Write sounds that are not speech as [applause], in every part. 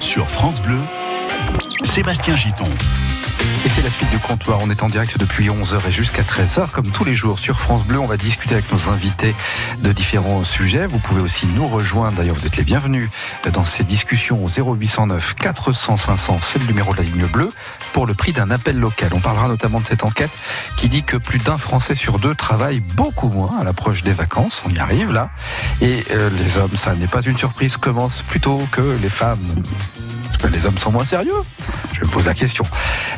sur France Bleu, Sébastien Giton. Et c'est la suite du comptoir. On est en direct depuis 11h et jusqu'à 13h. Comme tous les jours sur France Bleu, on va discuter avec nos invités de différents sujets. Vous pouvez aussi nous rejoindre. D'ailleurs, vous êtes les bienvenus dans ces discussions au 0809 400 500. C'est le numéro de la ligne bleue pour le prix d'un appel local. On parlera notamment de cette enquête qui dit que plus d'un Français sur deux travaille beaucoup moins à l'approche des vacances. On y arrive là. Et euh, les hommes, ça n'est pas une surprise, commencent plutôt que les femmes les hommes sont moins sérieux Je me pose la question.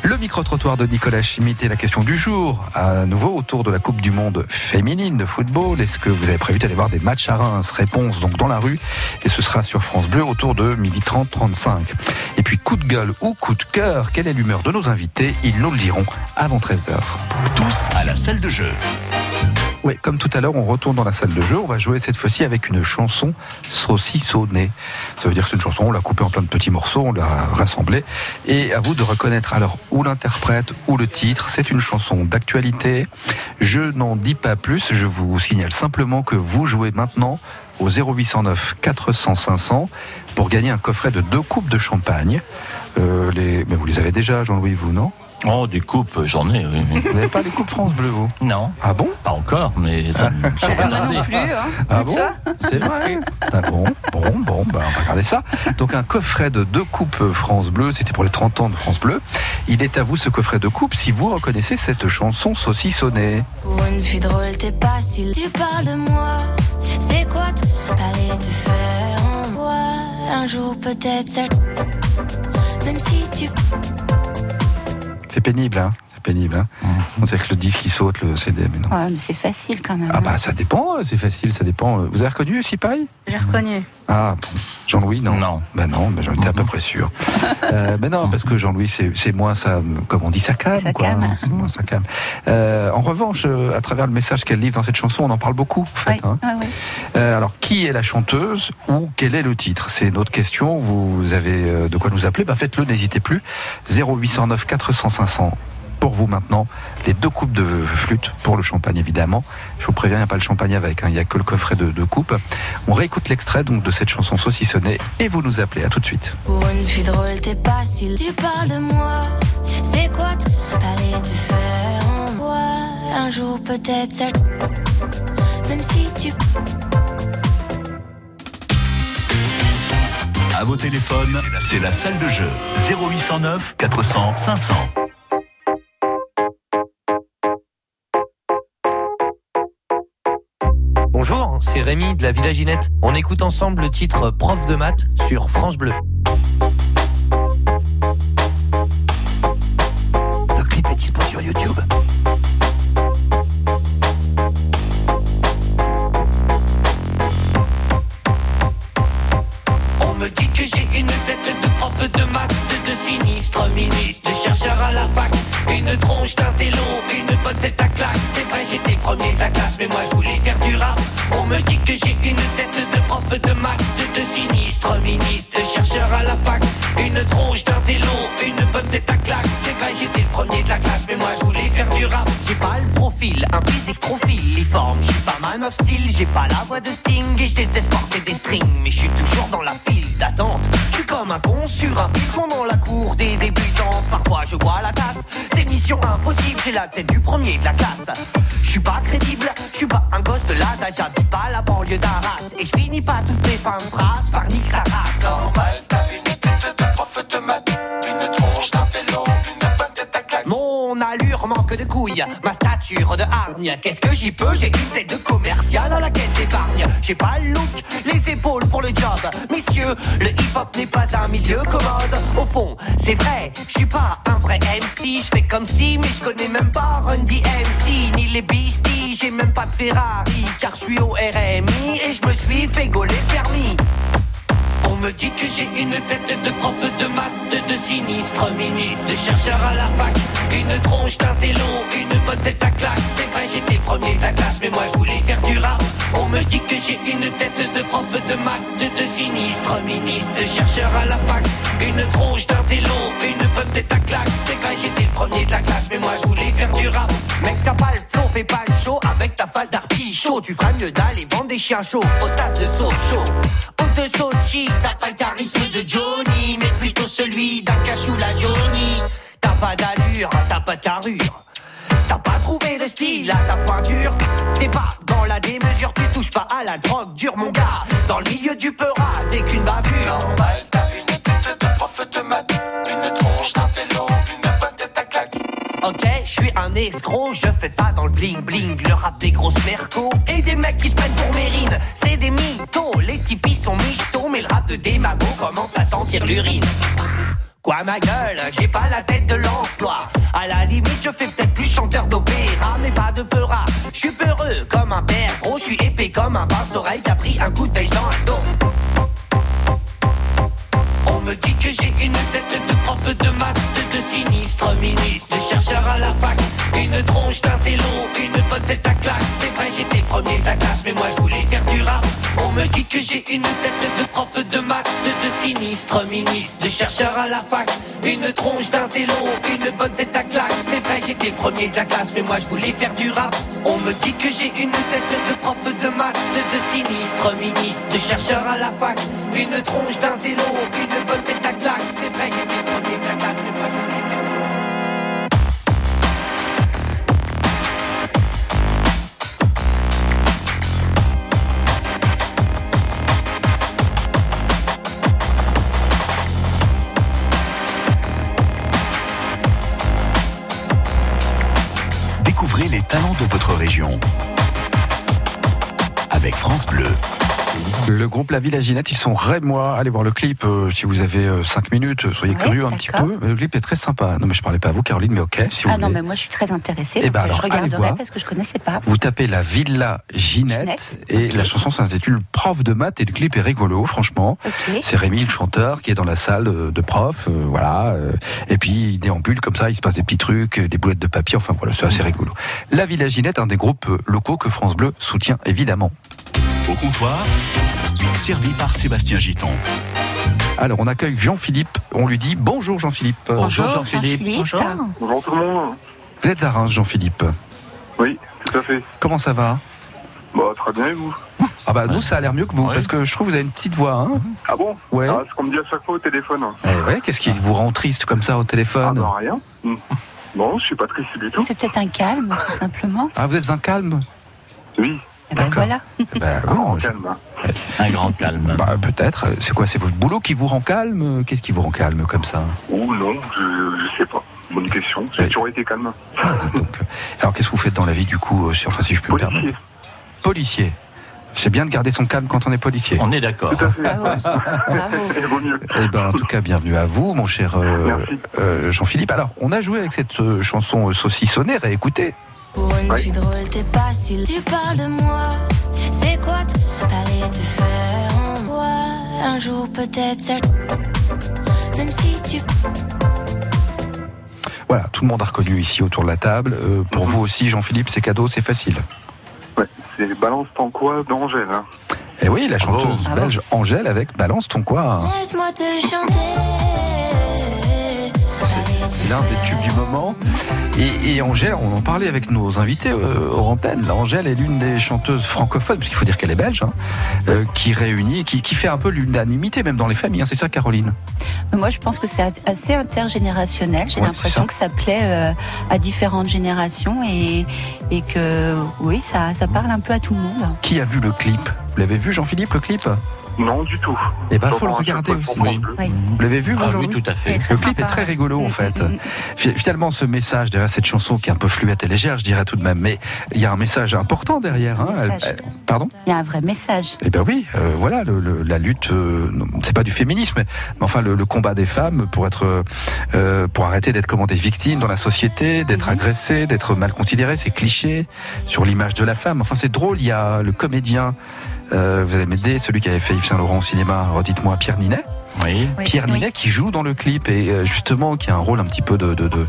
Le micro-trottoir de Nicolas est la question du jour. À nouveau autour de la Coupe du Monde féminine de football. Est-ce que vous avez prévu d'aller voir des matchs à Reims? Réponse donc dans la rue. Et ce sera sur France Bleu autour de 12h30, 35. Et puis coup de gueule ou coup de cœur, quelle est l'humeur de nos invités? Ils nous le diront avant 13h. Tous à la salle de jeu. Oui, comme tout à l'heure, on retourne dans la salle de jeu. On va jouer cette fois-ci avec une chanson saucissonnée. Ça veut dire que c'est une chanson, on l'a coupée en plein de petits morceaux, on l'a rassemblée. Et à vous de reconnaître alors ou l'interprète ou le titre. C'est une chanson d'actualité. Je n'en dis pas plus. Je vous signale simplement que vous jouez maintenant au 0809 400 500 pour gagner un coffret de deux coupes de champagne. Euh. Mais vous les avez déjà, Jean-Louis, vous, non? Oh, des coupes, j'en ai, oui. Vous n'avez pas les coupes France Bleu, vous? Non. Ah bon? Pas encore, mais ça [laughs] Moi non plus, hein. Ah bon? C'est vrai [laughs] Ah bon Bon, bon, bah, on va regarder ça. Donc un coffret de deux coupes France Bleu, c'était pour les 30 ans de France Bleu. Il est à vous ce coffret de coupe si vous reconnaissez cette chanson saucissonnée. Pour une fille drôle, t'es pas si tu parles de moi. C'est quoi t'allais te faire en moi? Un jour peut-être ça. Même si tu. C'est pénible, hein pénible, hein On sait que le disque qui saute, le CD, mais non. Ouais, mais c'est facile quand même. Ah bah ça dépend, c'est facile, ça dépend. Vous avez reconnu Sipaille J'ai reconnu. Ah. Jean-Louis, non? Non. Ben non, ben j'en étais à peu près sûr. Euh, mais non, parce que Jean-Louis, c'est moins ça, comme on dit, ça calme, Ça quoi. calme. C'est moins ça calme. Euh, en revanche, euh, à travers le message qu'elle livre dans cette chanson, on en parle beaucoup, en fait. Oui, hein. Euh, alors, qui est la chanteuse ou quel est le titre? C'est notre question. Vous avez euh, de quoi nous appeler? Ben, Faites-le, n'hésitez plus. 0809 400 500. Pour vous maintenant, les deux coupes de flûte pour le champagne évidemment. Je vous préviens, il n'y a pas le champagne avec, hein, il n'y a que le coffret de deux coupes. On réécoute l'extrait donc de cette chanson saucissonnée et vous nous appelez. À tout de suite. Pour une fille drôle, t'es pas si tu parles de moi. C'est quoi t'allais te faire en moi Un jour peut-être ça. Même si tu. À vos téléphones, c'est la salle de jeu 0809 400 500. Bonjour, c'est Rémi de la Villa Ginette. On écoute ensemble le titre Prof de maths sur France Bleu. Le clip est dispo sur YouTube. J'ai pas la voix de Sting et je déteste porter des strings. Mais je suis toujours dans la file d'attente. Je suis comme un con sur un filtron dans la cour des débutants. Parfois je vois la tasse, c'est mission impossible. J'ai la tête du premier de la classe. Je suis pas crédible, je suis pas un gosse de l'âge, j'habite pas la banlieue d'Arras. Et je finis pas toutes mes fins de phrases par nique sa race. Normal, t'as une tête de prof de maths, une tronche d'un vélo, une à claque. Mon allure manque de couilles, ma stature de hargne. Qu'est-ce que j'y peux? J'ai une tête J'ai pas le look, les épaules pour le job. Messieurs, le hip-hop n'est pas un milieu commode. Au fond, c'est vrai, je suis pas un vrai MC. Je fais comme si, mais je connais même pas Run DMC ni les Beasties. J'ai même pas de Ferrari, car je suis au RMI et je me suis fait gauler permis. On me dit que j'ai une tête de prof de maths, de sinistre ministre, de chercheur à la fac, une tronche d'un télo, une bonne tête à claque. C'est vrai, j'étais le premier de la classe, mais moi je voulais faire du rap. On me dit que j'ai une tête de prof de maths, de sinistre ministre, de chercheur à la fac, une tronche d'un télo, une bonne tête à claque. C'est vrai, j'étais le premier de la classe, mais moi je voulais faire du rap. Mec, t'as pas le flow, fais pas le show avec ta face d'artichaut. Tu feras mieux d'aller vendre des chien chaud au stade de Sochaux. Ou de Sochi, t'as pas le charisme de Johnny, mais plutôt celui d'un cachou la Johnny. T'as pas d'allure, t'as pas de carrure. T'as pas trouvé de style à ta pointure T'es pas dans la démesure, tu touches pas à la drogue dure mon gars Dans le milieu du peura, t'es qu'une bavure Normal, t'as une tête de prof de maths, une tronche d'un vélo, je suis un escroc, je fais pas dans le bling bling. Le rap des grosses mercos et des mecs qui se prennent pour mérine. C'est des mythos, les types sont michtos Mais le rap de démago commence à sentir l'urine. Quoi ma gueule, j'ai pas la tête de l'emploi. À la limite je fais peut-être plus chanteur d'opéra Mais pas de peura, je suis peureux comme un père Gros, je suis épais comme un pince-oreille qui a pris un coup de pêche dans le dos. On me dit que j'ai une tête de prof de maths, sinistre ministre, de chercheur à la fac, une tronche d'un télo, une bonne tête à claque. C'est vrai, j'étais premier de la classe, mais moi je voulais faire du rap. On me dit que j'ai une tête de prof de maths, de sinistre ministre, de chercheur à la fac, une tronche d'un télo, une bonne tête à claque. C'est vrai, j'étais premier de la classe, mais moi je voulais faire du rap. On me dit que j'ai une tête de prof de maths, de sinistre ministre, de chercheur à la fac, une tronche d'un télo, une bonne talents de votre région. Avec France Bleu. Le groupe La Villaginette, ils sont rémois. Allez voir le clip euh, si vous avez 5 minutes. euh, Soyez Ouais, curieux un petit peu. Le clip est très sympa. Non, mais je parlais pas à vous, Caroline, mais ok, si vous Ah non, mais moi je suis très intéressée. Eh donc, ben euh, alors, je regarderai parce que je connaissais pas. Vous tapez La Villa Ginette Ginette, et la chanson s'intitule Prof de maths et le clip est rigolo, franchement. Ok. C'est Rémi, le chanteur, qui est dans la salle euh, de prof, euh, voilà. euh, et puis il déambule comme ça, il se passe des petits trucs, euh, des boulettes de papier, enfin voilà, c'est assez rigolo. La Villa Ginette, un des groupes euh, locaux que France Bleu soutient évidemment. Au comptoir, servi par Sébastien Giton. Alors on accueille Jean-Philippe, on lui dit bonjour Jean-Philippe. Bonjour Jean-Philippe. Bonjour. Bonjour tout le monde. Vous êtes à Reims Jean-Philippe. Oui, tout à fait. Comment ça va Bah, très bien, et vous Ah bah nous ça a l'air mieux que vous, Ouais. parce que je trouve que vous avez une petite voix. Hein Ah bon Ouais. Ah, C'est ce qu'on me dit à chaque fois au téléphone. eh ouais, qu'est-ce qui vous rend triste comme ça au Ah, téléphone non, rien. Hmm. Non, je suis pas triste du tout. C'est peut-être un calme, tout simplement. Ah vous êtes un calme Oui, Eh ben D'accord. voilà. Ben [laughs] ah, non, je- calme. hein. Un grand calme. Bah peut-être. C'est quoi C'est votre boulot qui vous rend calme Qu'est-ce qui vous rend calme comme ça? Ou non, je, je sais pas. Bonne question. J'ai Oui. toujours été calme. Ah, donc, euh, Alors qu'est-ce que vous faites dans la vie du coup euh, si, Enfin si je peux me permettre? Policier. Policier. C'est bien de garder son calme quand on est policier. On est d'accord. À [laughs] mieux. Eh ben en tout cas bienvenue à vous mon cher euh, euh, Jean-Philippe. Alors on a joué avec cette euh, chanson euh, saucissonnée, réécoutez. Pour une Ouais. fille drôle, t'es pas si Tu parles de moi, c'est quoi T'allais te faire en moi? Un jour peut-être ça Même si tu Voilà, tout le monde a reconnu ici autour de la table. Euh, pour Mhm. vous aussi Jean-Philippe, c'est cadeau, c'est facile. Ouais, c'est Balance ton quoi d'Angèle. Hein. Et oui, la chanteuse Bravo. belge Angèle avec Balance ton quoi. Laisse-moi te chanter l'un des tubes du moment. Et, et Angèle, on en parlait avec nos invités euh. Là, Angèle est l'une des chanteuses francophones, parce qu'il faut dire qu'elle est belge, hein, euh, qui réunit, qui, qui fait un peu l'unanimité, même dans les familles. hein. c'est ça, Caroline? Mais Moi, je pense que c'est assez intergénérationnel. J'ai Ouais, l'impression que ça plaît euh, à différentes générations et, et que oui, ça, ça parle un peu à tout le monde. Qui a vu le clip? Vous l'avez vu, Jean-Philippe, le clip? Non, du tout. Eh ben, faut le regarder aussi. Oui. Vous l'avez vu, vous, Ah oui, tout à fait. Le clip est très rigolo en fait. Fi- Finalement, ce message derrière cette chanson qui est un peu fluette et légère, je dirais tout de même, mais il y a un message important derrière. Hein. Message. pardon? Il y a un vrai message. Eh ben oui, euh, voilà, le- le- la lutte, euh, c'est pas du féminisme, mais enfin le, le combat des femmes pour être, euh, pour arrêter d'être comment des victimes dans la société, d'être agressées, d'être mal considérées, c'est cliché sur l'image de la femme. Enfin c'est drôle, il y a le comédien, euh, vous allez m'aider, celui qui avait fait Yves Saint Laurent au cinéma, redites-moi Pierre Ninet. Oui. Pierre oui. Ninet qui joue dans le clip et euh, justement qui a un rôle un petit peu de, de, de-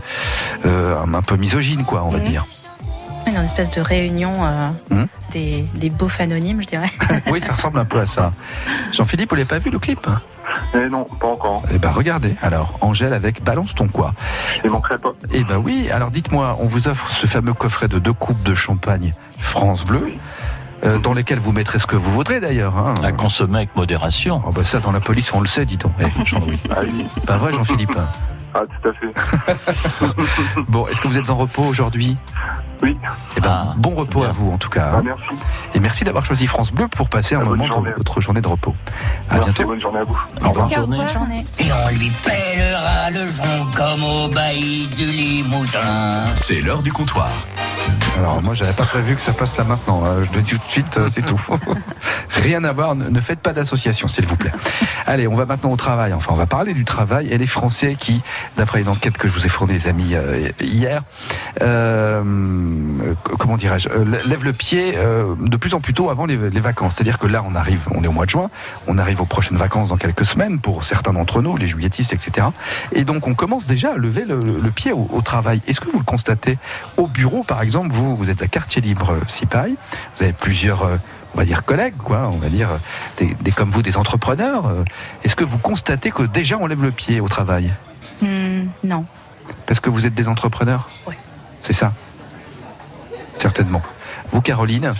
euh, un, peu misogyne quoi, on va Mhm. dire. Une espèce de réunion euh, Hmm. des, des beaufs anonymes, je dirais. [laughs] oui, ça ressemble un peu à ça. Jean-Philippe, vous l'avez pas vu le clip Eh non, pas encore. Eh ben regardez, alors Angèle avec Balance ton quoi? Il manquerait pas. Eh ben oui, alors dites-moi, on vous offre ce fameux coffret de deux coupes de champagne France Bleu. Euh, dans lesquels vous mettrez ce que vous voudrez d'ailleurs. Hein. À consommer avec modération. Oh, bah ça, dans la police, on le sait, dis donc. Eh, Jean-Louis. Ah oui. Pas vrai, Jean-Philippe? Ah, tout à fait. [laughs] Bon, est-ce que vous êtes en repos aujourd'hui? Oui. Eh ben, Ah, bon repos à vous en tout cas. Ah, hein. merci. Et merci d'avoir choisi France Bleu pour passer un bonne moment de votre journée de repos. À merci, bientôt. bonne journée à vous. Au revoir. Bonne journée. Bonne journée. Et on lui pèlera le jonc comme au bailli du Limousin. C'est l'heure du comptoir. Alors moi j'avais pas prévu que ça passe là maintenant. hein. Je le dis tout de suite, euh, c'est tout. [laughs] Rien à voir. Ne faites pas d'association, s'il vous plaît. Allez, on va maintenant au travail. Enfin, on va parler du travail et les Français qui, d'après une enquête que je vous ai fournie, les amis, euh, hier, euh, comment dirais-je, lèvent le pied de plus en plus tôt avant les, vacances. C'est-à-dire que là, on arrive, on est au mois de juin, on arrive aux prochaines vacances dans quelques semaines pour certains d'entre nous, les juilletistes, etc. Et donc, on commence déjà à lever le, le pied au, au travail. Est-ce que vous le constatez? Au bureau, par exemple, vous, vous êtes à Quartier Libre euh, Sipaille, vous avez plusieurs, euh, on va dire collègues, quoi, on va dire euh, des, des- comme vous, des entrepreneurs. Est-ce que vous constatez que déjà on lève le pied au travail? Hmm, non. Parce que vous êtes des entrepreneurs? Ouais. C'est ça? Certainement. Vous, Caroline?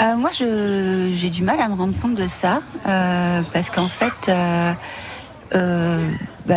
Euh, moi, je- j'ai du mal à me rendre compte de ça, euh, parce qu'en fait, euh, bah,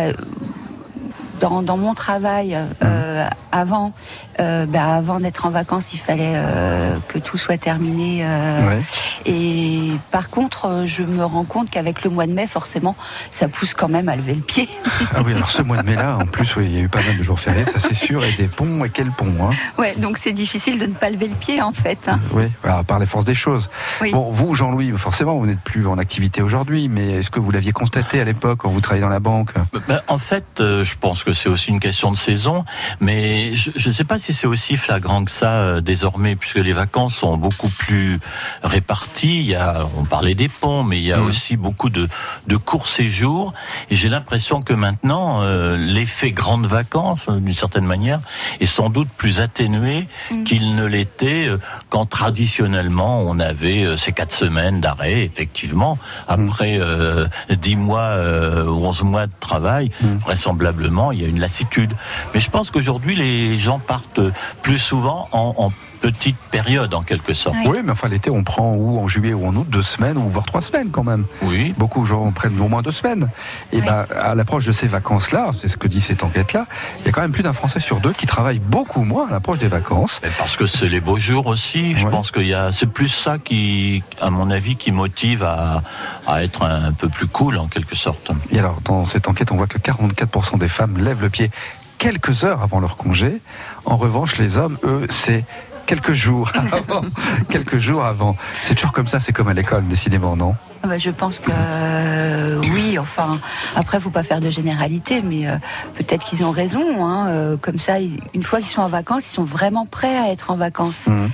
dans, dans mon travail, euh, avant, euh, bah, avant d'être en vacances, il fallait euh, que tout soit terminé. euh, Ouais. Et par contre, je me rends compte qu'avec le mois de mai, forcément, ça pousse quand même à lever le pied. [laughs] Ah oui, alors ce mois de mai-là, en plus, oui, il y a eu pas mal de jours fériés, ça c'est sûr, et des ponts, et quel pont hein? Ouais, donc c'est difficile de ne pas lever le pied en fait. hein. Oui, à part les forces des choses. Oui. Bon, vous, Jean-Louis, forcément, vous n'êtes plus en activité aujourd'hui, mais est-ce que vous l'aviez constaté à l'époque quand vous travailliez dans la banque? Ben, en fait, euh, je pense que c'est aussi une question de saison, mais je ne sais pas si c'est aussi flagrant que ça euh, désormais, puisque les vacances sont beaucoup plus réparties. Il y a, on parlait des ponts, mais il y a Mhm. aussi beaucoup de, de courts séjours. Et j'ai l'impression que maintenant, euh, l'effet grandes vacances, euh, d'une certaine manière, est sans doute plus atténué qu'il ne l'était quand traditionnellement on avait ces quatre semaines d'arrêt, effectivement, après euh, dix mois euh, ou onze mois de travail, vraisemblablement, il y a une lassitude. Mais je pense qu'aujourd'hui, les gens partent plus souvent en, en petite période, en quelque sorte. Oui. Oui, mais enfin l'été, on prend ou en juillet ou en août deux semaines ou voire trois semaines quand même. Oui. Beaucoup de gens prennent au moins deux semaines. Et Oui. ben, à l'approche de ces vacances-là, c'est ce que dit cette enquête-là, il y a quand même plus d'un Français sur deux qui travaille beaucoup moins à l'approche des vacances. Mais parce que c'est les beaux jours aussi. Je Ouais. pense qu'il y a, c'est plus ça qui, à mon avis, qui motive à, à être un peu plus cool en quelque sorte. Et alors, dans cette enquête, on voit que 44% des femmes lèvent le pied quelques heures avant leur congé. En revanche, les hommes, eux, c'est quelques jours [laughs] avant. quelques jours avant. C'est toujours comme ça, c'est comme à l'école, décidément, non? Ah bah, je pense que euh, oui, enfin, après, faut pas faire de généralité, mais euh, peut-être qu'ils ont raison. Hein, euh, comme ça, une fois qu'ils sont en vacances, ils sont vraiment prêts à être en vacances. Mhm.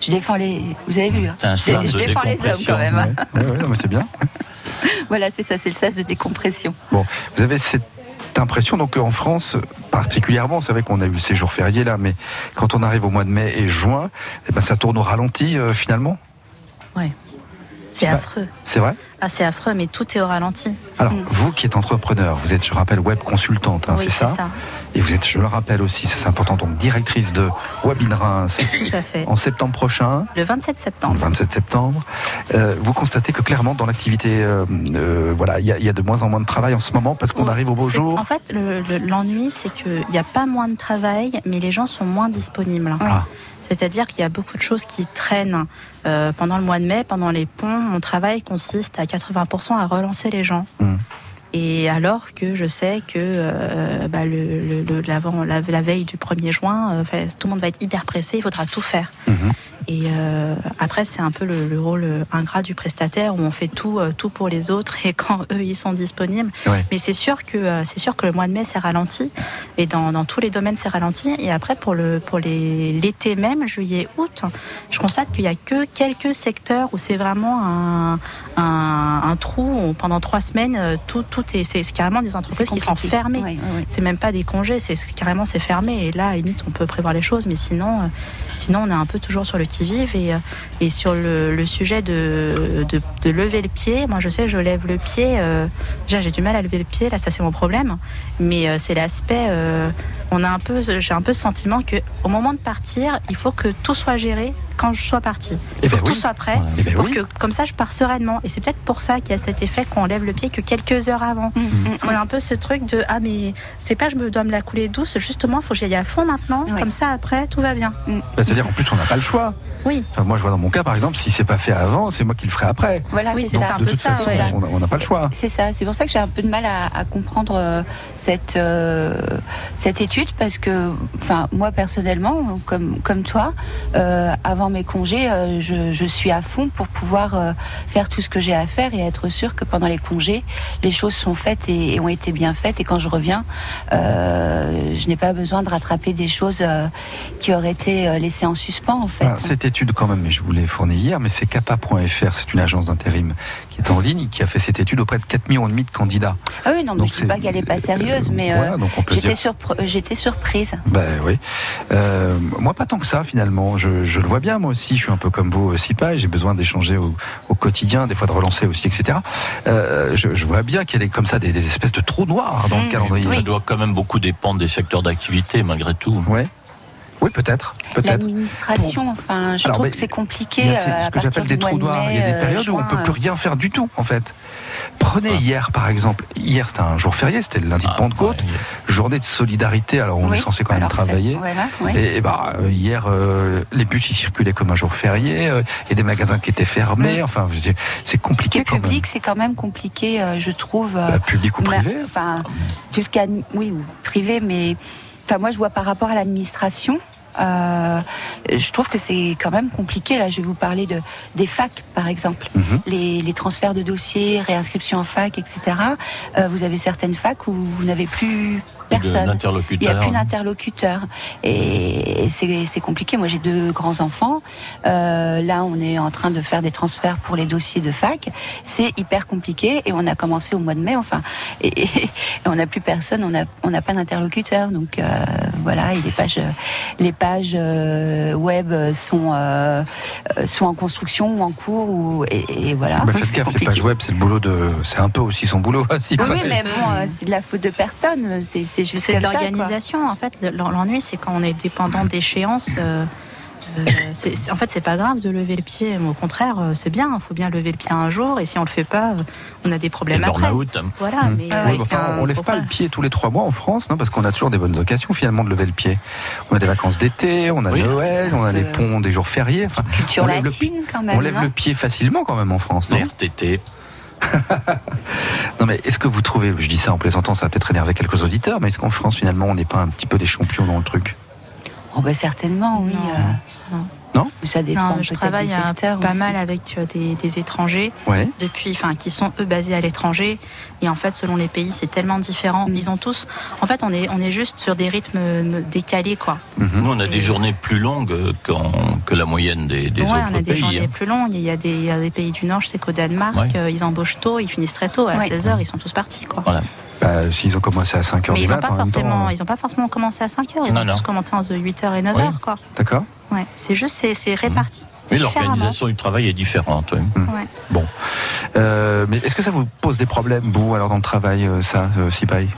Je défends les. Vous avez vu hein C'est un je, sens je de défends les hommes décompression. quand même. hein. Ouais, ouais, ouais, non, mais c'est bien. [laughs] Voilà, c'est ça, c'est le sas de décompression. Bon, vous avez cette impression, donc en France particulièrement, c'est vrai qu'on a eu ces jours fériés là, mais quand on arrive au mois de mai et juin, eh ben, ça tourne au ralenti euh, finalement? C'est Bah, affreux. C'est vrai Ah, c'est affreux, mais tout est au ralenti. Alors, Mm. vous qui êtes entrepreneur, vous êtes, je rappelle, web consultante, hein, oui, c'est ça, Et vous êtes, je le rappelle aussi, c'est important, donc directrice de Webin Reims Tout à fait. en septembre prochain, Le 27 le septembre. 27 septembre. Euh, vous constatez que clairement, dans l'activité, euh, euh, voilà, il y, a- il y a de moins en moins de travail en ce moment parce qu'on arrive au beau jour. En fait, le- le- l'ennui, c'est qu'il n'y a pas moins de travail, mais les gens sont moins disponibles. Ah. C'est-à-dire qu'il y a beaucoup de choses qui traînent euh, pendant le mois de mai, pendant les ponts. Mon travail consiste à 80% à relancer les gens. Mm. Et alors que je sais que euh, bah, le, le- le- l'avant- la, la veille du 1er juin, euh, tout le monde va être hyper pressé, il faudra tout faire. Mhm. Et euh, après, c'est un peu le, le rôle ingrat du prestataire où on fait tout, euh, tout pour les autres [laughs] et quand eux ils sont disponibles. Ouais. Mais c'est sûr que euh, c'est sûr que le mois de mai c'est ralenti et dans, dans tous les domaines c'est ralenti. Et après pour le pour les l'été même, juillet, août, je constate qu'il y a que quelques secteurs où c'est vraiment un, un, un trou où pendant trois semaines tout tout est c'est carrément des entreprises qui sont fermées. Ouais, ouais, ouais. C'est même pas des congés, c'est carrément c'est fermé. Et là, à limite, on peut prévoir les choses, mais sinon, euh, sinon, on est un peu toujours sur le qui-vive. Et, euh, et sur le, sujet de, de, lever le pied, moi, je sais, je lève le pied. euh, déjà, j'ai du mal à lever le pied. Là, ça, c'est mon problème. Mais euh, c'est l'aspect. on a un peu, j'ai un peu ce sentiment que au moment de partir, il faut que tout soit géré. Quand je sois partie. Eh Il faut ben que oui. tout soit prêt. Voilà. Eh ben pour oui. que, comme ça, je pars sereinement. Et c'est peut-être pour ça qu'il y a cet effet qu'on lève le pied que quelques heures avant. Mm, mm, Parce qu'on a un peu ce truc de ah mais c'est pas je me dois me la couler douce justement faut que j'y aille à fond maintenant Ouais. comme ça après tout va bien. mm. Bah, C'est-à-dire en plus on n'a pas le choix. Oui. Enfin, moi je vois dans mon cas par exemple, si c'est pas fait avant, c'est moi qui le ferai après. Voilà, Oui, c'est ça. ça. un de peu toute ça, façon, ouais. on n'a pas le choix. C'est ça, c'est pour ça que j'ai un peu de mal à, à comprendre euh, cette euh, cette étude parce que, enfin, moi personnellement, comme comme toi, euh, avant mes congés, euh, je, suis à fond pour pouvoir euh, faire tout ce que j'ai à faire et être sûr que pendant les congés, les choses sont faites et, ont été bien faites et quand je reviens, euh, je n'ai pas besoin de rattraper des choses qui auraient été laissées en suspens. Ah, cette étude quand même, mais je vous l'ai fournie hier, mais c'est kappa.fr, c'est une agence d'intérim qui est en ligne, qui a fait cette étude auprès de 4 millions de candidats. Ah oui, non, mais Donc je dis c'est- pas qu'elle est pas sérieuse, euh, mais euh, voilà, peut j'étais dire- surprise. Ben oui. Euh, moi, pas tant que ça, finalement. Je, je le vois bien, moi aussi. Je suis un peu comme vous, Sipa, et j'ai besoin d'échanger au, au quotidien, des fois de relancer aussi, etc. Euh, je, je vois bien qu'il y a des, comme ça des, des espèces de trous noirs dans le Mmh, calendrier. Ça doit quand même beaucoup dépendre des secteurs d'activité, malgré tout. Ouais. Oui, peut-être. Peut-être. L'administration, enfin, je Alors, trouve que c'est compliqué. Il y a euh, c'est à ce que j'appelle des trous noirs. Il y a des périodes euh, où on peut juin, plus rien faire du tout, en fait. Prenez hier, par exemple. Hier, c'était un jour férié, c'était le lundi de Ah, Pentecôte, ouais. journée de solidarité. Alors, on Oui, est censé quand même alors, travailler. Voilà. Et, et bah, euh, hier, euh, les bus ils circulaient comme un jour férié. euh, Il y a des magasins qui étaient fermés. Mm. Enfin, c'est Ce qui compliqué est public, c'est quand même compliqué, euh, je trouve. euh. Bah, public ou privé. Enfin, a, oui, ou privé, mais enfin, moi, je vois par rapport à l'administration. euh, je trouve que c'est quand même compliqué. Là, je vais vous parler de des facs, par exemple, Mhm. les, les transferts de dossiers, réinscription en fac, etc. Euh, vous avez certaines facs où vous n'avez plus personne. Il n'y a plus d'interlocuteur. Et, et c'est compliqué. Moi, j'ai deux grands-enfants. Euh, là, on est en train de faire des transferts pour les dossiers de fac. C'est hyper compliqué. Et on a commencé au mois de mai, enfin. Et, et- et on n'a plus personne, on n'a on pas d'interlocuteur. Donc, euh, voilà, et les pages, les pages euh, web sont, sont en construction ou en cours. Ou, et, et voilà. Bah, faites C'est gaffe, les pages web, c'est le boulot de. C'est un peu aussi son boulot. si Oui, pas- oui, mais bon, c'est de la faute de personne. C'est c'est juste l'organisation en fait. Le- L'ennui c'est quand on est dépendant d'échéances. euh, euh, en fait, c'est pas grave de lever le pied. Au contraire, euh, c'est bien. Il faut bien lever le pied un jour. Et si on le fait pas, on a des problèmes le après. Voilà. Mm. Mais Oui, euh, mais avec enfin, un- on lève pas le pied tous les trois mois en France, non Parce qu'on a toujours des bonnes occasions finalement de lever le pied. On a des vacances d'été, on a Oui. Noël, on a les ponts, des jours fériés. Enfin, Culture on lève le latine, quand même. on lève non le pied facilement quand même en France, non? RTT. Non mais est-ce que vous trouvez, je dis ça en plaisantant, ça va peut-être énerver quelques auditeurs, mais est-ce qu'en France finalement on n'est pas un petit peu des champions dans le truc? Oh bah certainement, oui. Non. euh, Non. Non? Ça dépend Non, je travaille des secteurs pas aussi. mal avec euh, des, des étrangers Ouais. depuis, enfin, qui sont eux basés à l'étranger. Et en fait, selon les pays, c'est tellement différent. Mm. Ils ont tous, en fait, on est, on est juste sur des rythmes euh, décalés, quoi. Mhm. Nous, on a des journées plus longues que la moyenne des, des ouais, autres on a des pays. journées hein. plus longues. Il y a des, il y a des pays du Nord, je sais qu'au Danemark, Ouais. euh, ils embauchent tôt, ils finissent très tôt. À Ouais. 16 heures, ils sont tous partis, quoi. Voilà. Bah, S'ils ont commencé à 5h Mais du ils n'ont matin pas forcément, euh, ils ont pas forcément commencé à 5 heures. Ils Non, ont non. tous commencé entre 8 heures et 9 Oui. quoi. D'accord Ouais. C'est juste, c'est, c'est réparti. Oui, différemment. l'organisation du travail est différente. oui. Ouais. Euh, mais est-ce que ça vous pose des problèmes, vous, alors dans le travail, euh, ça, euh, Sipaï?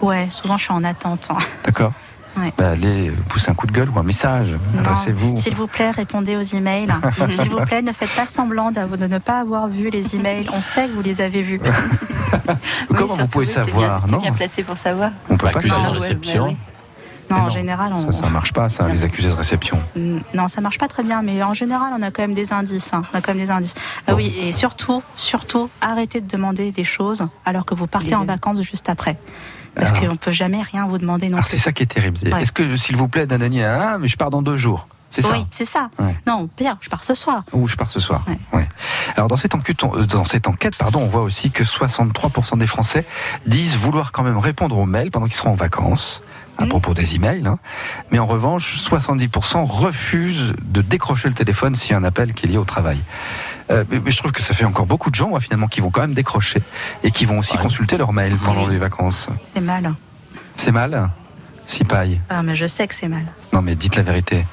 Ouais, souvent je suis en attente. hein. D'accord Ouais. bah, Allez, poussez un coup de gueule ou un message, Non. adressez-vous. S'il vous plaît, répondez aux emails. [laughs] S'il vous plaît, ne faites pas semblant de ne pas avoir vu les emails. On sait que vous les avez vus. [laughs] Comment Oui, vous pouvez savoir bien, Non, bien placé pour savoir. on peut pas Accusé savoir. de réception. ouais, ouais. Non, en non, général, on. Ça, ça marche pas, ça, les accusés de réception. Mm, Non, ça marche pas très bien, mais en général, on a quand même des indices. hein. On a quand même des indices. Ah oui, et surtout, surtout, arrêtez de demander des choses alors que vous partez Les en vacances juste après. Parce Alors. qu'on peut jamais rien vous demander non Alors plus. c'est ça qui est terrible. Ouais. Est-ce que, s'il vous plaît, Danani, ah, mais je pars dans deux jours C'est ça Oui, c'est ça. Ouais. Non, pire, je pars ce soir. Ou je pars ce soir. Ouais. Ouais. Alors dans cette enquête, on- dans cette enquête, pardon, on voit aussi que 63% des Français disent vouloir quand même répondre aux mails pendant qu'ils seront en vacances. À Mmh. propos des emails, hein. mais en revanche, 70% refusent de décrocher le téléphone s'il y a un appel qui est lié au travail. Euh, mais, mais je trouve que ça fait encore beaucoup de gens, moi, finalement, qui vont quand même décrocher et qui vont aussi Ouais. consulter leurs mails pendant Oui. les vacances. C'est mal. C'est mal Si paille. Ah, mais je sais que c'est mal. Non, mais dites la vérité.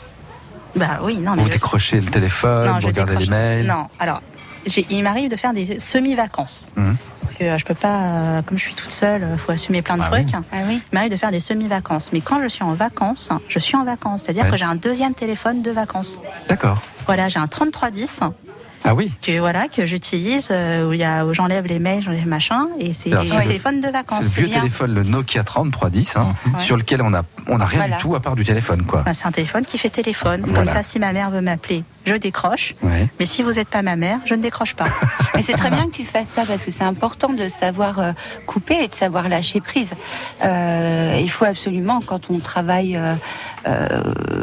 Bah oui, non, mais Vous je sais. décrochez le téléphone, Non, vous je regardez décroche. les mails. Non, alors, j'ai- il m'arrive de faire des semi-vacances. Mhm. que je peux pas, euh, comme je suis toute seule, il faut assumer plein de Ah trucs. oui. Ah oui. Il m'arrive de faire des semi-vacances. Mais quand je suis en vacances, je suis en vacances. C'est-à-dire Ouais. que j'ai un deuxième téléphone de vacances. D'accord. Voilà, j'ai un 3310 Ah oui. que voilà que j'utilise où il y a où j'enlève les mails, j'enlève machin et c'est Alors, c'est le- téléphone de C'est vacances. le vieux bien. téléphone, le Nokia 3310, hein, sur lequel on a, on a rien Voilà. du tout à part du téléphone, quoi. Enfin, c'est un téléphone qui fait téléphone. Voilà. Comme ça, si ma mère veut m'appeler, je décroche. Ouais. Mais si vous n'êtes pas ma mère, je ne décroche pas. [laughs] Mais c'est très bien que tu fasses ça parce que c'est important de savoir euh, couper et de savoir lâcher prise. Euh, il faut absolument, quand on travaille euh, euh,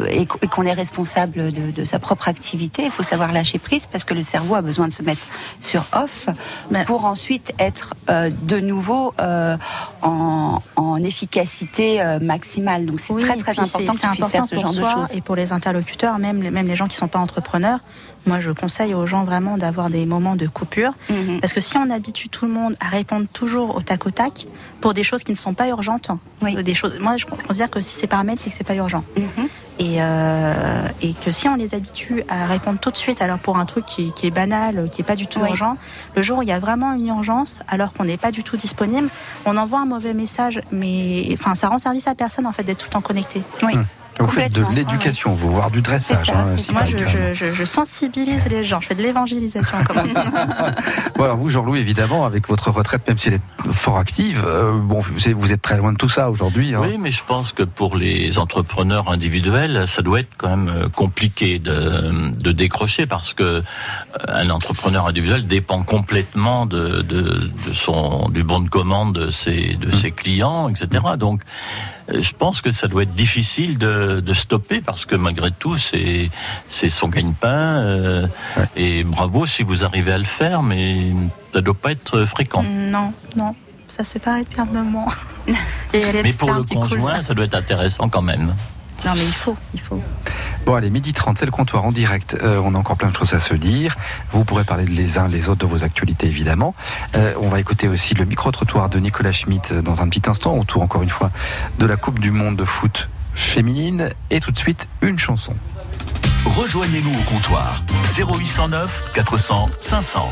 et qu- et qu'on est responsable de, de sa propre activité, il faut savoir lâcher prise parce que le cerveau a besoin de se mettre sur off Mais- pour ensuite être euh, de nouveau euh, en, en efficacité euh, maximale. Donc c'est Oui, très très important que tu puisses faire ce genre de choses. Et pour les interlocuteurs, même, même les gens qui ne sont pas entrepreneurs, moi je conseille aux gens vraiment d'avoir des moments de coupure. Mhm. Parce que si on habitue tout le monde à répondre toujours au tac au tac pour des choses qui ne sont pas urgentes, Oui. euh, des choses, moi je considère que si c'est par mail, c'est que c'est pas urgent. Mhm. Et, euh, et que si on les habitue à répondre tout de suite, alors pour un truc qui, qui est banal, qui est pas du tout Oui. urgent, le jour où il y a vraiment une urgence, alors qu'on n'est pas du tout disponible, on envoie un mauvais message, mais enfin ça rend service à personne en fait d'être tout le temps connecté. Oui. Vous faites de l'éducation, vous, voire du dressage. Ça, hein, si Moi, je, le cas. je, je, je sensibilise les gens, je fais de l'évangélisation, comme on dit. Bon, alors vous, Jean-Louis, évidemment, avec votre retraite, même si elle est fort active, euh, bon, vous êtes- vous êtes très loin de tout ça aujourd'hui. Hein. Oui, mais je pense que pour les entrepreneurs individuels, ça doit être quand même euh, compliqué de, de décrocher parce que euh, un entrepreneur individuel dépend complètement de, de, de son du bon de commande de ses de ses clients, etc. Donc, euh, je pense que ça doit être difficile de, de stopper parce que malgré tout, c'est c'est son gagne-pain. euh, Ouais. Et bravo si vous arrivez à le faire, mais ça doit pas être fréquent. non, non, ça c'est pas moment. Et les Mais pour le conjoint, ça doit être intéressant quand même. Non, mais il faut, il faut. Bon, allez, midi 30, c'est le comptoir en direct. Euh, on a encore plein de choses à se dire. Vous pourrez parler les uns les autres de vos actualités, évidemment. Euh, on va écouter aussi le micro-trottoir de Nicolas Schmitt euh, dans un petit instant, autour, encore une fois, de la Coupe du Monde de foot féminine. Et tout de suite, une chanson. Rejoignez-nous au comptoir 0809 400 500.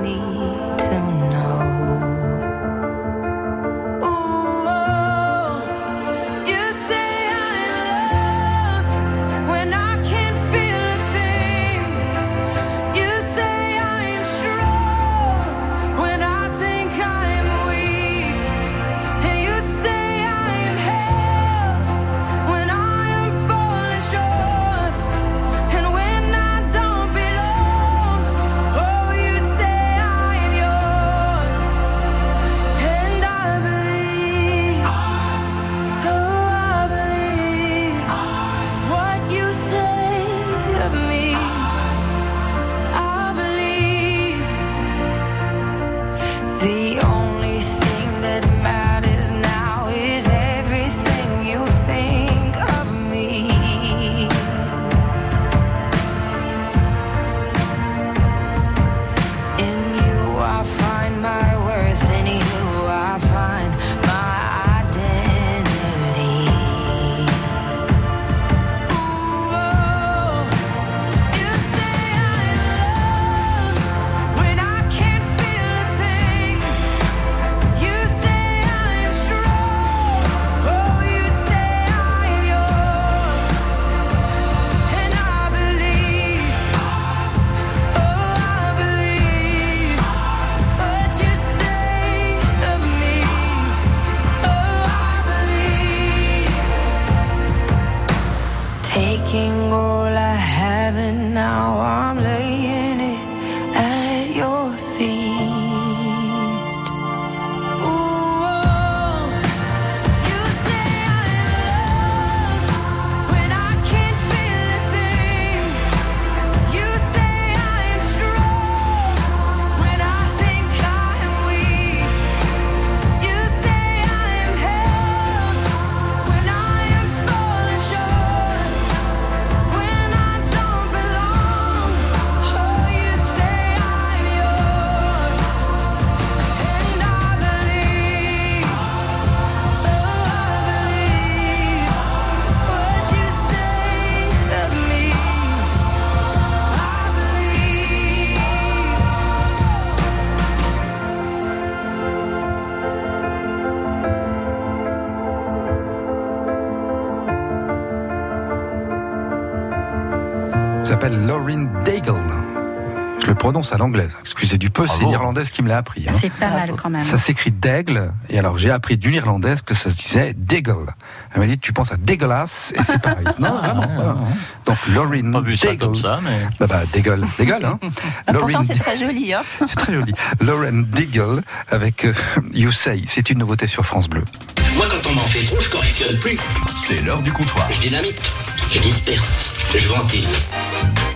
s'appelle Lauren Daigle. Je le prononce à l'anglaise. Excusez du peu, c'est Bravo. une irlandaise qui me l'a appris. hein. C'est pas mal quand même. Ça s'écrit Daigle, et alors j'ai appris d'une irlandaise que ça se disait Daigle. Elle m'a dit tu penses à dégueulasse et c'est pareil. [laughs] non, vraiment. voilà. Donc Lauren Pas vu ça comme ça, mais. Bah, bah Daigle, Daigle, hein. [laughs] Ah, pourtant, c'est très joli. Hein. C'est très joli. Lauren Daigle avec euh, You Say. C'est une nouveauté sur France Bleu. Moi, quand on m'en fait trop, je correctionne plus. C'est l'heure du comptoir. Je dynamite, je disperse, je ventile.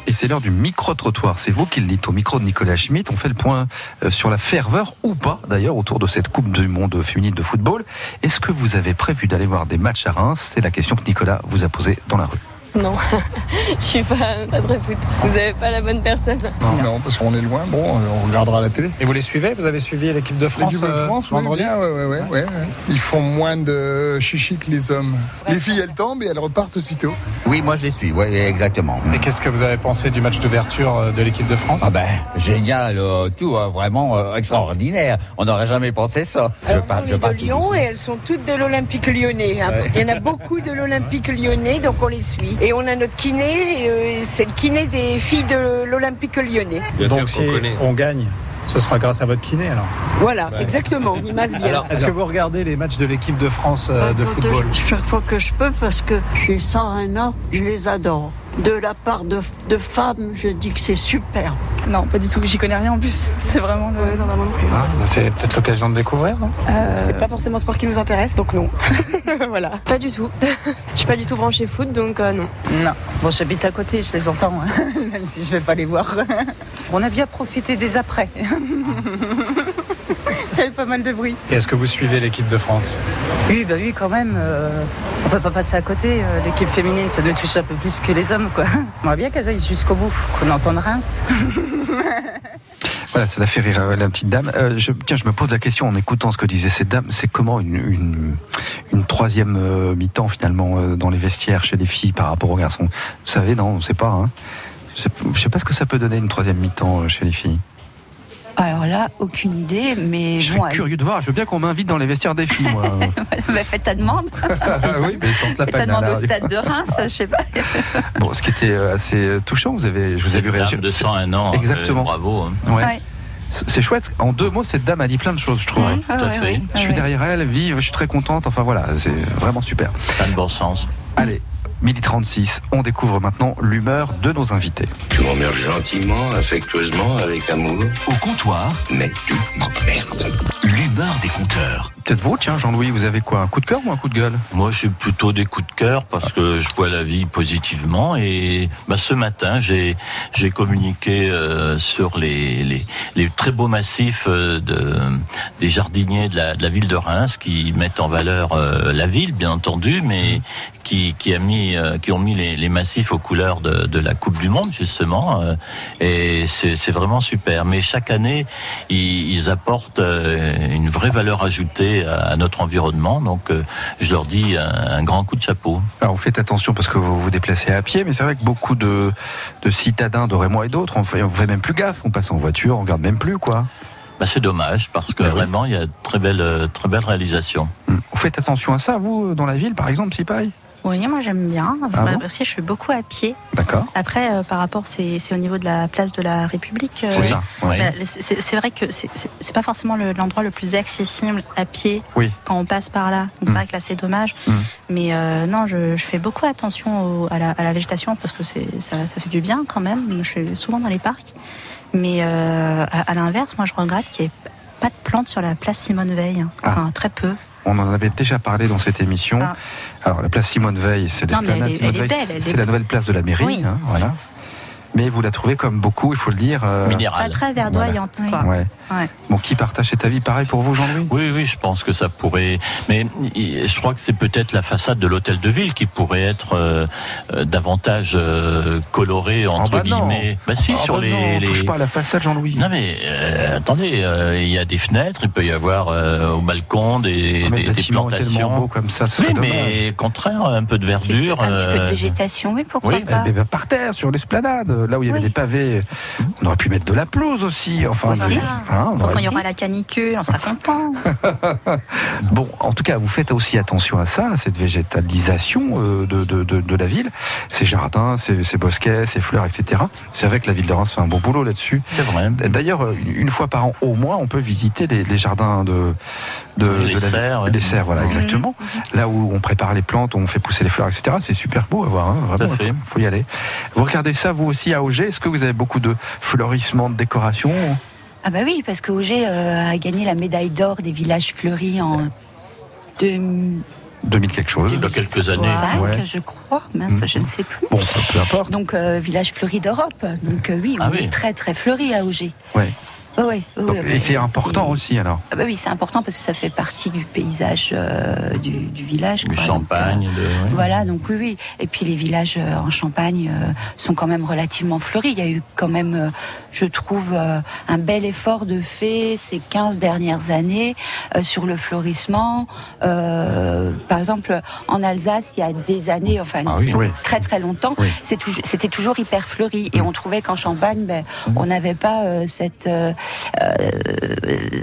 Et c'est l'heure du micro-trottoir. C'est vous qui le dites au micro de Nicolas Schmitt. On fait le point euh, sur la ferveur, ou pas d'ailleurs, autour de cette Coupe du Monde féminine de football. Est-ce que vous avez prévu d'aller voir des matchs à Reims? C'est la question que Nicolas vous a posée dans la rue. Non, [laughs] je suis pas, pas très foot. Vous avez pas la bonne personne. Non, parce qu'on est loin. Bon, euh, on regardera la télé. Et vous les suivez? Vous avez suivi l'équipe de France, L'équipe de euh, France, oui, vendredi? bien, ouais, ouais, ouais. Ils font moins de chichi que les hommes. Les filles, elles tombent et elles repartent aussitôt. Oui, moi je les suis, oui, exactement. Et qu'est-ce que vous avez pensé du match d'ouverture euh, de l'équipe de France? Ah ben, génial, euh, tout, hein, vraiment euh, extraordinaire. On n'aurait jamais pensé ça. Je parle, on je parle de Lyon et elles sont toutes de l'Olympique lyonnais. hein. Ouais. Il y en a beaucoup de l'Olympique lyonnais, donc on les suit. Et on a notre kiné, euh, c'est le kiné des filles de l'Olympique lyonnais. Donc si on gagne, ce sera grâce à votre kiné alors. Voilà, exactement, il masse bien. Est-ce que vous regardez les matchs de l'équipe de France euh, de football Chaque fois que je peux, parce que j'ai 101 ans, je les adore. De la part de, de femmes, je dis que c'est super. Non, pas du tout. J'y connais rien en plus. C'est vraiment le. Ouais, non, vraiment non plus. Ah, C'est peut-être l'occasion de découvrir, non C'est pas forcément un sport qui nous intéresse, donc non. [laughs] voilà. Pas du tout. [laughs] Je suis pas du tout branchée foot, donc euh, non. Non. Bon, j'habite à côté, je les entends, hein, [laughs] même si je vais pas les voir. On a bien profité des après. [laughs] Il y avait pas mal de bruit. Et Est-ce que vous suivez l'équipe de France Oui, bah oui, quand même. euh, on peut pas passer à côté. euh, L'équipe féminine, ça doit toucher un peu plus que les hommes, quoi. [laughs] On aimerait bien qu'elles aillent jusqu'au bout, qu'on entende Reims. [laughs] Voilà, ça l'a fait rire euh, la petite dame. Euh, je, tiens, je me pose la question en écoutant ce que disait cette dame. C'est comment une, une, une troisième euh, mi-temps finalement euh, dans les vestiaires chez les filles par rapport aux garçons? Vous savez, non, on ne sait pas. Hein. Je sais- je sais pas ce que ça peut donner une troisième mi-temps euh, chez les filles. Alors là, aucune idée, mais Je bon, serais curieux de voir. Je veux bien qu'on m'invite dans les vestiaires des filles, moi. [laughs] bah, faites ta demande. Ah [laughs] oui, mais tente la Faites ta demande au stade de Reims, je sais pas. [laughs] Bon, ce qui était euh, assez touchant, vous avez, je vous ai vu réagir. de 101 ans, euh, Exactement. bravo, hein. Ouais. Ouais. C'est chouette. En deux mots, cette dame a dit plein de choses, je trouve. Ouais, tout à ouais, fait. ouais. Je suis derrière elle, vive, je suis très contente. Enfin voilà, c'est vraiment super. Pas de bon sens. Allez, midi 36, on découvre maintenant l'humeur de nos invités. Tu m'emmerdes gentiment, affectueusement, avec amour. Au comptoir, Mais tu m'emmerdes. l'humeur des compteurs. Peut-être vous, tiens, Jean-Louis, vous avez quoi Un coup de cœur ou un coup de gueule? Moi, j'ai plutôt des coups de cœur parce que je vois la vie positivement. Et bah, ce matin, j'ai j'ai communiqué euh, sur les, les les très beaux massifs euh, de des jardiniers de la de la ville de Reims qui mettent en valeur euh, la ville, bien entendu, mais qui qui a mis euh, qui ont mis les, les massifs aux couleurs de de la Coupe du Monde justement. euh, et c'est vraiment super. Mais chaque année, ils, ils apportent une vraie valeur ajoutée à, à notre environnement. Donc, euh, je leur dis un, un grand coup de chapeau. Alors vous faites attention parce que vous vous déplacez à pied, mais c'est vrai que beaucoup de, de citadins de Rémois et d'autres, on fait, on fait même plus gaffe, on passe en voiture, on regarde même plus quoi. Bah, c'est dommage parce que Bah oui. vraiment, il y a de très belles, euh, très belles réalisations. Vous faites attention à ça, vous, dans la ville, par exemple, si pareil Oui, moi j'aime bien. Ah Bah, bon aussi, je suis beaucoup à pied. D'accord. Après, euh, par rapport, c'est au niveau de la place de la République. euh, C'est ça, bah, c'est c'est- vrai que c'est- pas forcément le- l'endroit le, plus accessible à pied Oui. quand on passe par là. Donc c'est vrai que là, c'est dommage. Mm. Mais euh, non, je, je fais beaucoup attention au- à, la, à la végétation parce que ça, ça fait du bien quand même. Je suis souvent dans les parcs. Mais à, à l'inverse, moi, je regrette qu'il n'y ait pas de plantes sur la place Simone Veil. Ah. Enfin, très peu. On en avait déjà parlé dans cette émission. Ah. Alors la place Simone Veil, c'est l'esplanade Simone Veil, c'est est- la nouvelle place de la mairie, Oui. hein, voilà. Mais vous la trouvez comme beaucoup, il faut le dire. euh, Pas très verdoyante, quoi. Ouais. Ouais. Bon, qui partage cet avis pareil pour vous, Jean-Louis? Oui, oui, je pense que ça pourrait. Mais je crois que c'est peut-être la façade de l'hôtel de ville qui pourrait être euh, euh, davantage euh, colorée entre bah non. guillemets. Bah si, Ah sur bah les, non, les- touche pas à la façade, Jean-Louis. Non mais euh, attendez, euh, il y a des fenêtres, il peut y avoir euh, au balcon des, Ah, mais des, le des plantations. beau comme ça, oui, mais contraire, un peu de verdure. Un petit peu de végétation, oui, pourquoi oui. pas Eh ben, par terre, sur l'esplanade. Là où il y avait Oui. des pavés, on aurait pu mettre de la pelouse aussi. Enfin, mais- hein, on quand il y aura la canicule, on sera content. [laughs] Bon, en tout cas, vous faites aussi attention à ça, à cette végétalisation euh, de, de, de, de la ville, ces jardins, ces, ces bosquets, ces fleurs, etc. C'est vrai que la ville de Reims fait un bon boulot là-dessus. C'est vrai. D'ailleurs, une fois par an au moins, on peut visiter les, les jardins de, de, Les de la- serres, ouais. les serres, voilà, Mhm. exactement. Là où on prépare les plantes, on fait pousser les fleurs, etc. C'est super beau à voir, hein, vraiment. Il faut y aller. Vous regardez ça, vous aussi, à Auger Est-ce que vous avez beaucoup de fleurissements, de décorations Ah bah oui, parce qu'Auger euh, a gagné la médaille d'or des villages fleuris en 2005, 2000 quelque chose Il y a quelques années. Ouais. je crois. Mince, Mhm. je ne sais plus. Bon, peu, peu importe. Donc, euh, village fleuri d'Europe. Donc, euh, oui, on Ah oui. est très, très fleuri à Auger. Ouais. Ouais, Donc, ouais, et c'est important aussi, alors Ah bah oui, c'est important parce que ça fait partie du paysage euh, du, du village. Du quoi. champagne. Donc, euh, de-. Voilà, donc oui, oui. Et puis les villages euh, en Champagne euh, sont quand même relativement fleuris. Il y a eu quand même, euh, je trouve, euh, un bel effort de fait ces 15 dernières années euh, sur le fleurissement. Euh, par exemple, en Alsace, il y a des années, enfin Ah oui. Oui. très très longtemps, Oui. c'était toujours hyper fleuri. Et on trouvait qu'en Champagne, ben, on n'avait pas euh, cette,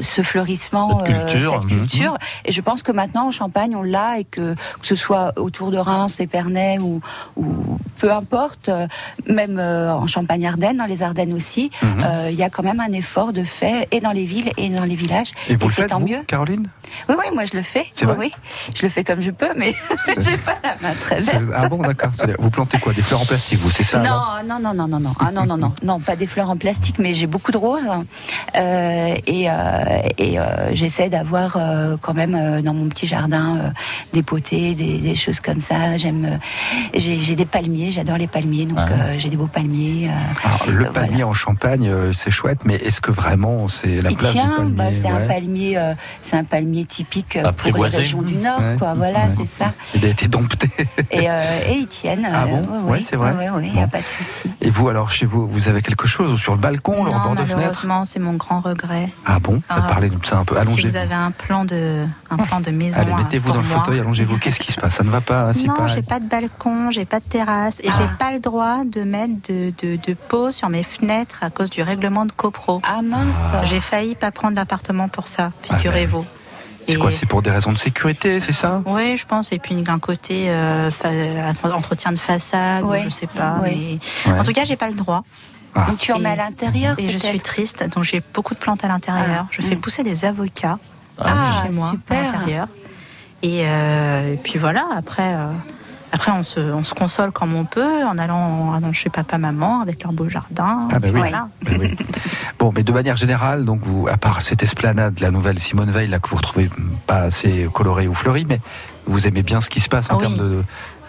ce fleurissement, Cette euh, culture. cette Mhm. culture. Et je pense que maintenant en Champagne, on l'a et que que ce soit autour de Reims, Épernay ou, ou peu importe, euh, même euh, en Champagne-Ardenne, dans les Ardennes aussi, euh, il y a quand même un effort de fait et dans les villes et dans les villages. Et vous le faites, tant vous, mieux. Caroline? Oui, oui, moi je le fais. Oui, oui. Je le fais comme je peux, mais [laughs] j'ai pas la main très verte. Ah bon, d'accord. Vous plantez quoi Des fleurs en plastique, vous, c'est ça Non, non, non, non, non, non, ah, non, non, non, non, pas des fleurs en plastique, mais j'ai beaucoup de roses euh, et, euh, et euh, j'essaie d'avoir euh, quand même euh, dans mon petit jardin euh, des potées, des, des choses comme ça. J'aime, euh, j'ai des palmiers, j'adore les palmiers, donc Ah. euh, j'ai des beaux palmiers. euh, Alors, le euh, palmier en Champagne, euh, c'est chouette, mais est-ce que vraiment c'est la il place tient, du palmier? bah, c'est un palmier, euh, c'est un palmier typique euh, pour les régions du Nord, Ouais. quoi. Voilà, Ouais. c'est ça. Il a été dompté. Et, euh, et ils tiennent. Ah euh, bon ouais, Ouais, c'est vrai. Ouais, ouais, il n'y a pas de souci. Et vous, alors, chez vous, vous avez quelque chose sur le balcon, non, au bord de fenêtre malheureusement, c'est mon grand regret. Ah bon Ah. Parlez-nous de ça un peu. Si Allongez-vous. vous avez un plan de, un plan de maison. Allez, euh, mettez-vous dans le fauteuil, allongez-vous. Qu'est-ce qui se [laughs] passe Ça ne va pas Non, pareil j'ai pas de balcon, j'ai pas de terrasse et j'ai pas le droit de mettre de, de, de pots sur mes fenêtres à cause du règlement de copro. Ah mince J'ai failli pas prendre d'appartement pour ça, figurez-vous. C'est quoi C'est pour des raisons de sécurité, c'est ça? Oui, je pense. Et puis un côté euh, entretien de façade, ou Ouais. je sais pas. Ouais. mais- Ouais. En tout cas, j'ai pas le droit. Ah. Donc tu en Et- mets à l'intérieur Et je suis triste, donc j'ai beaucoup de plantes à l'intérieur. Ah. Je fais pousser des avocats Ah, chez moi, super. à l'intérieur. Et, euh, et puis voilà, après, euh, après on, se, on se console comme on peut en allant, en allant chez papa-maman avec leur beau jardin. Ah bah oui. Voilà. Bah oui. Bon, mais de manière générale, donc vous, à part cette esplanade, la nouvelle Simone Veil, là que vous retrouvez pas assez colorée ou fleurie, mais vous aimez bien ce qui se passe en Ah termes de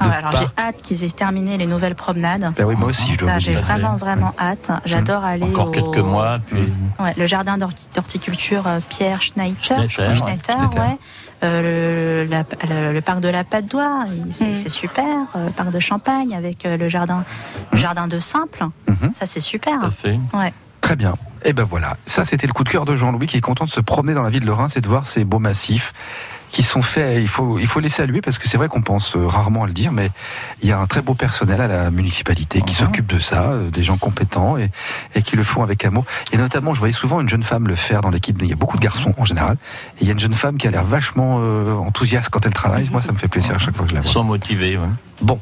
Ah ouais, alors j'ai hâte qu'ils aient terminé les nouvelles promenades. Bah oui, moi aussi, je dois vous j'ai vraiment, vraiment hâte. J'adore aller Encore au... quelques mois, puis Ouais, le jardin d'horti- d'horticulture euh, Pierre Schneider, Schneider, je crois, ouais. Schneider, Schneider. ouais. Euh, le, la- le- le parc de la Patte d'Oie, c'est Mm. c'est super. Euh, Le parc de Champagne avec euh, le jardin, le jardin de Simple, ça c'est super. tout à fait. Ouais. Très bien. Et ben voilà, ça c'était le coup de cœur de Jean-Louis qui est content de se promener dans la ville de Reims et de voir ces beaux massifs qui sont faits. Il faut, il faut les saluer parce que c'est vrai qu'on pense euh, rarement à le dire, mais il y a un très beau personnel à la municipalité qui s'occupe de ça, euh, des gens compétents et, et qui le font avec amour. Et notamment, je voyais souvent une jeune femme le faire dans l'équipe. Il y a beaucoup de garçons en général. Et il y a une jeune femme qui a l'air vachement euh, enthousiaste quand elle travaille. Moi, ça me fait plaisir à chaque fois que je la vois. sont motivés. ouais. Bon,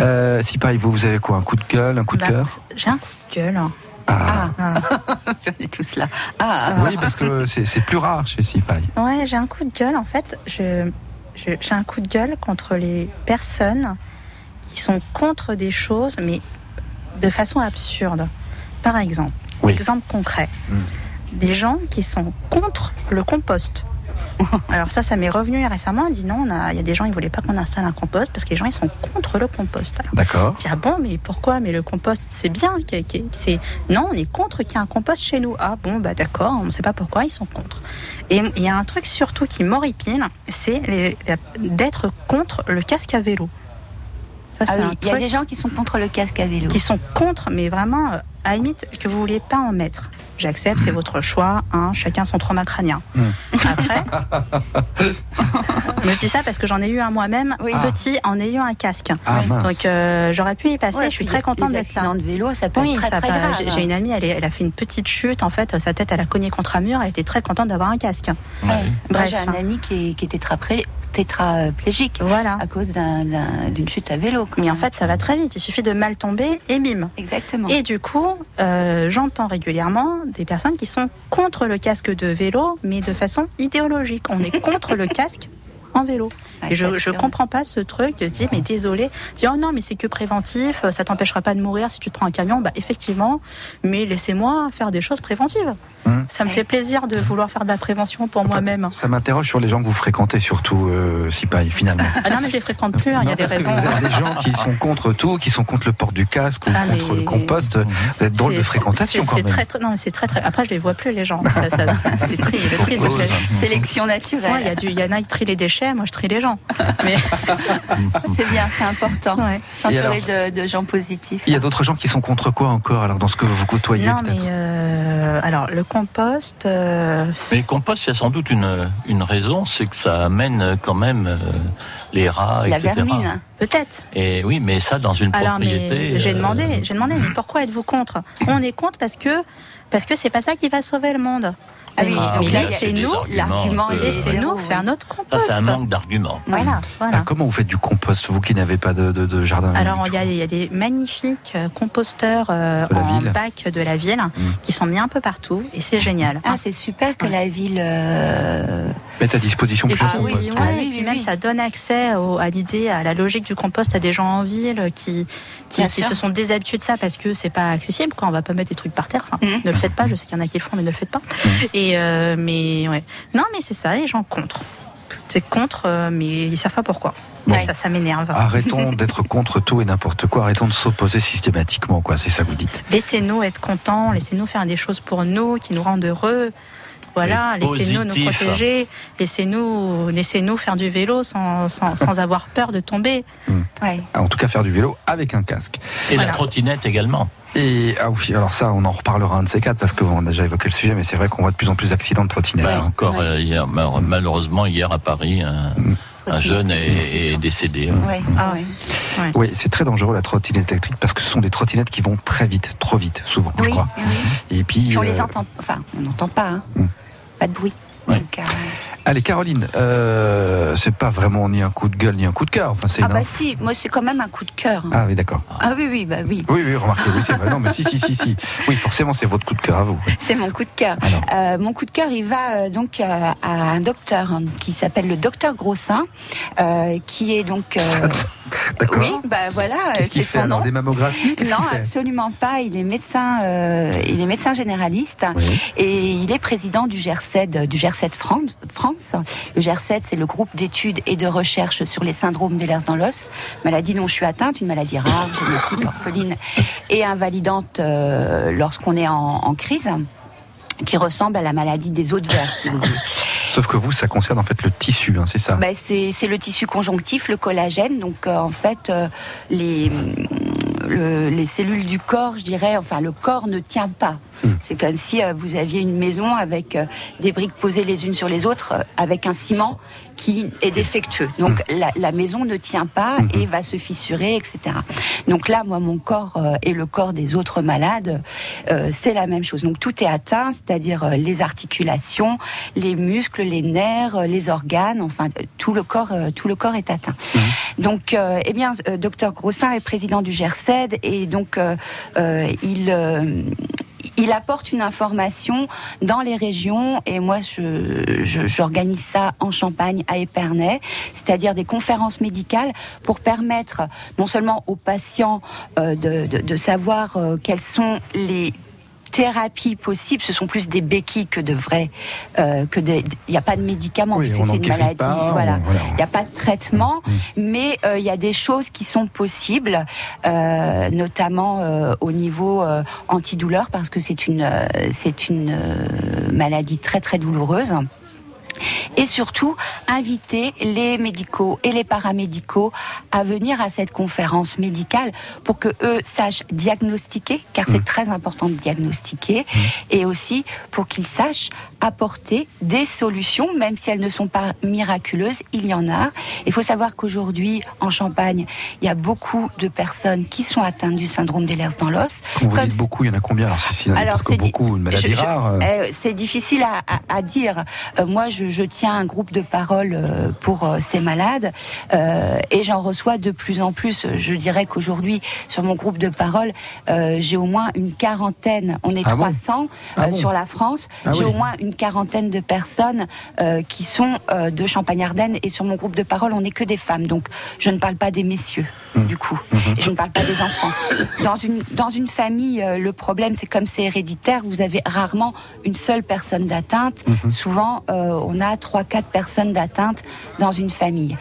euh, si pareil, vous, vous avez quoi? Un coup de gueule, un coup de Bah, cœur? J'ai un coup de gueule. Ah, [laughs] On est tous là. Ah, oui, parce que c'est plus rare chez Sipaï. Ouais, j'ai un coup de gueule. En fait, je, je- j'ai un coup de gueule contre les personnes qui sont contre des choses, mais de façon absurde. Par exemple, Oui. exemple concret, des gens qui sont contre le compost. [laughs] Alors ça, ça m'est revenu récemment. On dit non, on a- il y a des gens, ils voulaient pas qu'on installe un compost parce que les gens, ils sont contre le compost. D'accord. je dis, ah bon, mais pourquoi? Mais le compost, c'est bien. c'est non, on est contre qu'il y ait un compost chez nous. Ah bon, bah d'accord, on ne sait pas pourquoi ils sont contre. Et il y a un truc surtout qui m'horripile, c'est d'être contre le casque à vélo. Ça, Ah oui, il y a des gens qui sont contre le casque à vélo. qui sont contre, mais vraiment, euh, à la limite, que vous vouliez pas en mettre. J'accepte, c'est votre choix, hein, chacun son trauma crânien. Mm. Après, [laughs] Je dis ça parce que j'en ai eu un moi-même petit en ayant un casque. Ah. Donc euh, j'aurais pu y passer. Ouais, je suis très contente d'être là. de vélo, ça peut Oui, être très, ça très grave. j'ai- une amie, elle, a fait une petite chute. En fait, sa tête, elle a cogné contre un mur. Elle était très contente d'avoir un casque. Bref. j'ai un ami qui est, qui tétrapré- tétraplégique Voilà. à cause d'un- d'un- d'une chute à vélo. Mais en fait, ça va très vite. Il suffit de mal tomber et bim. Exactement. Et du coup, euh, j'entends régulièrement des personnes qui sont contre le casque de vélo, mais de façon idéologique. On est contre le [laughs] casque en vélo. Ouais, et je, sûr. comprends pas ce truc de dire, mais désolé, dire, oh non, mais c'est que préventif, ça t'empêchera pas de mourir si tu te prends un camion. Bah, effectivement, mais laissez-moi faire des choses préventives. Hum. Ça me fait plaisir de vouloir faire de la prévention pour moi-même. Ça m'interroge sur les gens que vous fréquentez, surtout, euh, Sipaï, finalement. Ah non, mais je les fréquente plus, hein, il y a des raisons. vous avez des gens qui sont contre tout, qui sont contre le port du casque ou Ah, contre mais- le compost. Vous êtes drôle de C'est- fréquentation c'est- quand c'est même. très, très- non, mais c'est très, très. Après, je les vois plus, les gens. Ça, ça- c'est tri, le tri, fait- Sélection naturelle. Ouais, Il y, a du- il y en a qui trient les déchets, moi je trie les gens. Mais [laughs] C'est bien, c'est important. Ouais. S'entourer de, de gens positifs. Il y a d'autres gens qui sont contre quoi encore, alors, dans ce que vous côtoyez non, peut-être mais euh, alors le compost, euh, Mais le compost, il y a sans doute une, une raison, c'est que ça amène quand même euh, les rats, La etc. vermine. peut-être. Et oui, mais ça, dans une Alors, propriété. mais j'ai euh, demandé, j'ai demandé, mais pourquoi êtes-vous contre? On est contre parce que parce que c'est pas ça qui va sauver le monde. Ah oui, Ah oui, là, c'est l'argument zéro, faire oui. notre Ça, compost. c'est un manque d'arguments. Voilà, voilà. Ah, Comment vous faites du compost, vous qui n'avez pas de, de- de jardin Alors, il y, a, il y a des magnifiques euh, composteurs euh, en ville. bac de la ville qui sont mis un peu partout et c'est génial. Ah, c'est super que la ville. euh, Mettre à disposition Et puis, plusieurs ouais, composts. Ah et oui, puis oui, même oui. ça donne accès au- à l'idée, à la logique du compost à des gens en ville qui, se sont déshabitués de ça parce que c'est pas accessible. Quoi. On va pas mettre des trucs par terre. Enfin, Mhm. Ne le faites pas. Je sais qu'il y en a qui le font, mais ne le faites pas. Et euh, mais ouais. Non, mais c'est ça. Les gens contre. C'est contre, euh, mais ils savent pas pourquoi. Bon. Ça, ça m'énerve. Arrêtons [laughs] d'être contre tout et n'importe quoi, arrêtons de s'opposer systématiquement, quoi, c'est ça que vous dites. Laissez-nous être contents. Laissez-nous faire des choses pour nous qui nous rendent heureux. Voilà, laissez-nous nous protéger, laissez-nous laissez-nous faire du vélo sans, sans, sans [laughs] avoir peur de tomber. Ouais. Ah, En tout cas, faire du vélo avec un casque. Et Voilà. la trottinette également. Et ah oui, alors ça, on en reparlera un de ces quatre parce qu'on a déjà évoqué le sujet, mais c'est vrai qu'on voit de plus en plus d'accidents de trottinette. Bah, hein. encore euh, hier, mal- malheureusement hier à Paris, un, un jeune est, est décédé. hein. Ouais. Ah ouais. Oui, c'est très dangereux la trottinette électrique parce que ce sont des trottinettes qui vont très vite, trop vite, souvent, je crois. oui. Et puis, on les euh, entend. Enfin, on n'entend pas. hein. Mm. Pas de bruit. Donc, euh, allez, Caroline, euh, c'est pas vraiment ni un coup de gueule ni un coup de cœur. Enfin, Ah bah si, moi c'est quand même un coup de cœur. hein. Ah oui, d'accord. Ah oui, oui, bah oui. Oui, oui, remarquez, oui, c'est vrai. Non, mais si, si, si, si. Oui, forcément, c'est votre coup de cœur à vous. [laughs] C'est mon coup de cœur. Euh, mon coup de cœur, il va euh, donc à un docteur hein, qui s'appelle le docteur Grossin, qui est donc. Euh, D'accord. Oui, bah voilà, euh, Qu'est-ce qu'il c'est fait son alors nom. Des mammographies Non, qu'il absolument pas. Il est médecin, euh, il est médecin généraliste et il est président du GERCED, du GERCED France. France. Le GERCED, c'est le groupe d'études et de recherche sur les syndromes des lèvres dans l'os, maladie dont je suis atteinte, une maladie rare, génétique, orpheline et invalidante euh, lorsqu'on est en, en crise, qui ressemble à la maladie des os de verre, si vous voulez. Sauf que vous, ça concerne en fait le tissu, hein, c'est ça c'est c'est le tissu conjonctif, le collagène. Donc, euh, en fait, euh, les, le- les cellules du corps, je dirais, enfin, le corps ne tient pas. C'est comme si euh, vous aviez une maison avec euh, des briques posées les unes sur les autres, euh, avec un ciment qui est défectueux. Donc, la, la maison ne tient pas et va se fissurer, etc. Donc là, moi, mon corps et le corps des autres malades, c'est la même chose. Donc, tout est atteint, c'est-à-dire les articulations, les muscles, les nerfs, les organes, enfin, tout le corps, tout le corps est atteint. Donc, eh bien, docteur Grossin est président du Et donc euh, euh, il euh, il apporte une information dans les régions et moi je- je- j'organise ça en Champagne à Épernay, c'est-à-dire des conférences médicales pour permettre non seulement aux patients de, de- savoir quelles sont les thérapies possibles, ce sont plus des béquilles que de vrais, euh, que des, il n'y a pas de médicaments Oui, c'est une maladie, pas, voilà, voilà. il n'y a pas de traitement, mais euh, il y a des choses qui sont possibles, euh, notamment euh, au niveau euh, antidouleur, parce que c'est une, euh, c'est une euh, maladie très très douloureuse. Et surtout, inviter les médicaux et les paramédicaux à venir à cette conférence médicale pour que eux sachent diagnostiquer, car c'est très important de diagnostiquer, et aussi pour qu'ils sachent apporter des solutions, même si elles ne sont pas miraculeuses, il y en a. Il faut savoir qu'aujourd'hui, en Champagne, il y a beaucoup de personnes qui sont atteintes du syndrome d'Ehlers dans l'os. Quand vous Comme dites beaucoup, il y en a combien Alors, si, si, alors, c'est beaucoup, une maladie je- je- rare. euh, euh, c'est difficile à, à- à dire. Euh, moi, je, je tiens un groupe de parole euh, pour ces malades euh, et j'en reçois de plus en plus. Je dirais qu'aujourd'hui, sur mon groupe de parole, euh, j'ai au moins une quarantaine. On est Ah bon? 300 Ah euh, bon? sur la France. Ah j'ai oui. au moins une quarantaine de personnes euh, qui sont euh, de Champagne-Ardenne et sur mon groupe de parole, on n'est que des femmes. Donc, je ne parle pas des messieurs, du coup. Et je ne parle pas des enfants. Dans une, dans une famille, euh, le problème, c'est comme c'est héréditaire, vous avez rarement une seule personne d'atteinte. Souvent, euh, on a trois, quatre personnes d'atteinte dans une famille.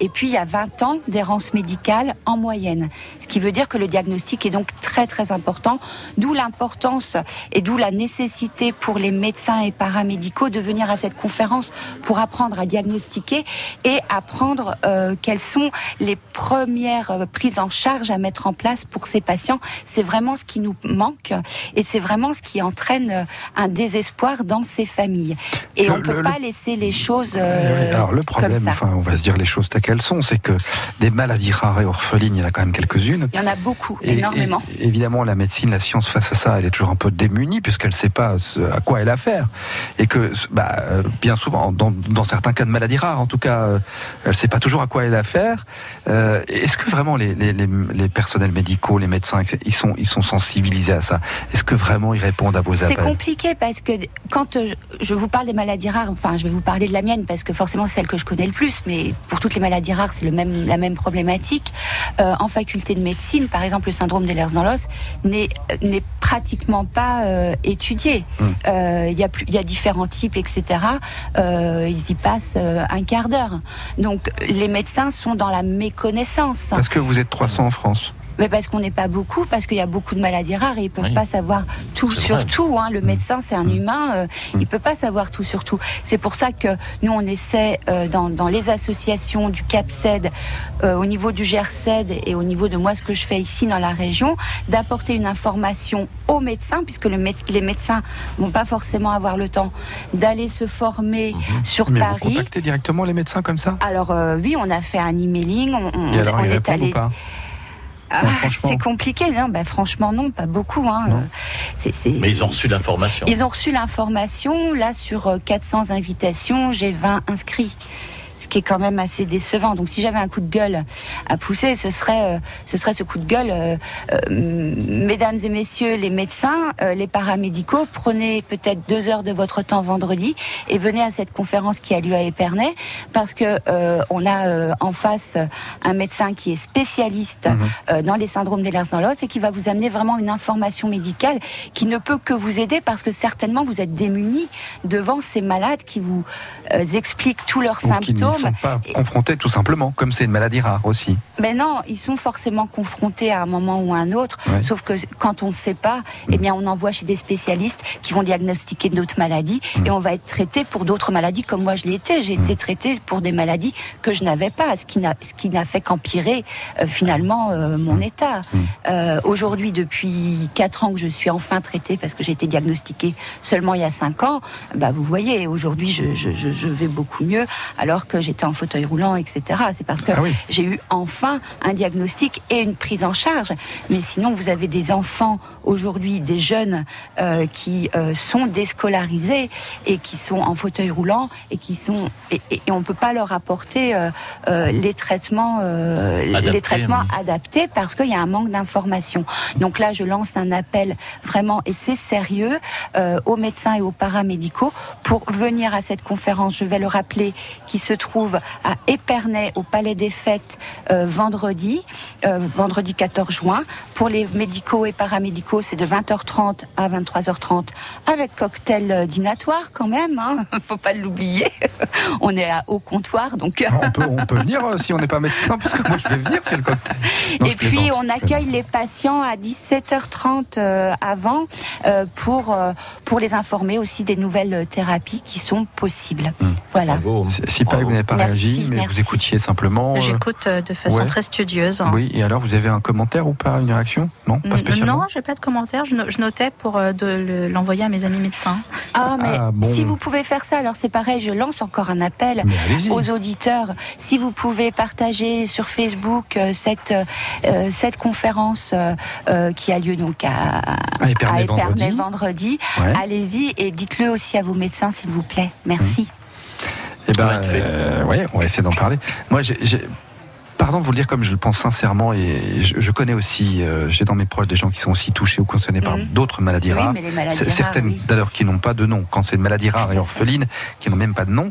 Et puis, il y a 20 ans d'errance médicale en moyenne. Ce qui veut dire que le diagnostic est donc très, très important. D'où l'importance et d'où la nécessité pour les médecins et paramédicaux de venir à cette conférence pour apprendre à diagnostiquer et apprendre euh, quelles sont les premières euh, prises en charge à mettre en place pour ces patients. C'est vraiment ce qui nous manque et c'est vraiment ce qui entraîne euh, un désespoir dans ces familles. Et Le- on ne peut le- pas laisser les choses euh, Alors le comme problème, ça. enfin on va se dire les choses telles qu'elles sont, c'est que des maladies rares et orphelines, il y en a quand même quelques-unes. Il y en a beaucoup, Et- énormément. et évidemment, la médecine, la science face à ça, elle est toujours un peu démunie puisqu'elle ne sait pas ce- à quoi elle a affaire. Et que, bah, bien souvent, dans, dans certains cas de maladies rares, en tout cas, euh, elle ne sait pas toujours à quoi elle a affaire. Euh, Est-ce que vraiment les, les, les, les personnels médicaux, les médecins, ils sont, ils sont sensibilisés à ça? Est-ce que vraiment ils répondent à vos C'est appels? compliqué parce que quand euh, je vous parle des maladies rares, enfin je vais vous parler de la mienne parce que forcément c'est celle que je connais le plus, mais pour toutes les maladies rares c'est même, la même problématique. Euh, en faculté de médecine, par exemple, le syndrome d'Ehlers dans l'os n'est pratiquement pas euh, étudié. Euh, Il y, a plus- y a différents types, etc. Euh, ils y passent euh, un quart d'heure. Donc les médecins sont dans la méconnaissance. Parce que vous êtes 300 en France? Mais parce qu'on n'est pas beaucoup, parce qu'il y a beaucoup de maladies rares et ils peuvent Oui. pas savoir tout sur vrai. tout. Hein. Le médecin, c'est un Mm. humain, euh, il peut pas savoir tout sur tout. C'est pour ça que nous, on essaie euh, dans, dans les associations du CAPSED, euh, au niveau du GERCED et au niveau de moi, ce que je fais ici dans la région, d'apporter une information aux médecins, puisque le mé- les médecins vont pas forcément avoir le temps d'aller se former sur. Mais vous Paris. contactez directement les médecins comme ça? Alors euh, oui, on a fait un emailing, on, on- Et alors on est allé ou pas? Ah, c'est compliqué, non ben, Franchement, non, pas beaucoup. Hein. Euh, Mais ils ont reçu l'information. Ils ont reçu l'information. Là, sur euh, 400 invitations, j'ai 20 inscrits. Ce qui est quand même assez décevant. Donc, si j'avais un coup de gueule à pousser, ce serait, euh, ce serait ce coup de gueule. euh, euh, mesdames et messieurs les médecins, euh, les paramédicaux, prenez peut-être deux heures de votre temps vendredi et venez à cette conférence qui a lieu à Épernay, parce que euh, on a euh, en face un médecin qui est spécialiste euh, dans les syndromes d'Ehlers dans l'os et qui va vous amener vraiment une information médicale qui ne peut que vous aider parce que certainement vous êtes démunis devant ces malades qui vous expliquent tous leurs Ou n'y symptômes. sont pas confrontés tout simplement, comme c'est une maladie rare aussi. Ben non, ils sont forcément confrontés à un moment ou à un autre. Ouais. Sauf que quand on ne sait pas, eh bien, on envoie chez des spécialistes qui vont diagnostiquer d'autres maladies et on va être traité pour d'autres maladies comme moi je l'ai été. J'ai été traité pour des maladies que je n'avais pas, ce qui n'a, fait qu'empirer euh, finalement euh, mon état. Euh, aujourd'hui, depuis quatre ans que je suis enfin traitée parce que j'ai été diagnostiquée seulement il y a cinq ans, bah vous voyez, aujourd'hui je, je, je, je vais beaucoup mieux alors que j'étais en fauteuil roulant, etc. C'est parce que Ah oui. j'ai eu enfin un diagnostic et une prise en charge. Mais sinon, vous avez des enfants aujourd'hui, des jeunes euh, qui euh, sont déscolarisés et qui sont en fauteuil roulant et qui sont et, et- et on peut pas leur apporter euh, les traitements Adaptés, les traitements oui. adaptés parce qu'il y a un manque d'information. Donc là, je lance un appel vraiment et c'est sérieux aux médecins et aux paramédicaux pour venir à cette conférence. Je vais le rappeler, qui se trouve à Épernay au Palais des Fêtes vendredi, vendredi 14 juin. Pour les médicaux et paramédicaux, c'est de 20h30 à 23h30 avec cocktail euh, dînatoire quand même. Hein, [laughs] faut pas l'oublier. [laughs] on est à, au comptoir, donc. On peut, on peut [laughs] venir euh, si on n'est pas médecin, parce que moi je vais venir si le cocktail. Non, et puis plaisante, on accueille les patients à 17h30 euh, avant pour pour les informer aussi des nouvelles thérapies qui sont possibles. Voilà. Si- Si pas, vous n'avez pas Merci, réagi, mais merci. vous écoutiez simplement. J'écoute de façon ouais. très studieuse. Oui, et alors vous avez un commentaire ou pas, une réaction? Non, pas spécialement? Non, j'ai pas de commentaire. Je, no- je notais pour euh, l'envoyer à mes amis médecins. Ah, mais Ah, bon. si vous pouvez faire ça, alors c'est pareil, je lance encore un appel Mais allez-y. aux auditeurs. Si vous pouvez partager sur Facebook euh, cette, euh, cette conférence euh, qui a lieu donc à, À Épernay vendredi. vendredi, Ouais. allez-y et dites-le aussi à vos médecins, s'il vous plaît. Merci. Eh ben, euh, ouais, on va essayer d'en parler. Moi, j'ai- pardon de vous le dire comme je le pense sincèrement, et je, je connais aussi, euh, j'ai dans mes proches des gens qui sont aussi touchés ou concernés par Mhm. d'autres maladies Oui, rares. mais les maladies C- rares, Certaines, oui. d'ailleurs, qui n'ont pas de nom. Quand c'est une maladie rare et orpheline, qui n'ont même pas de nom.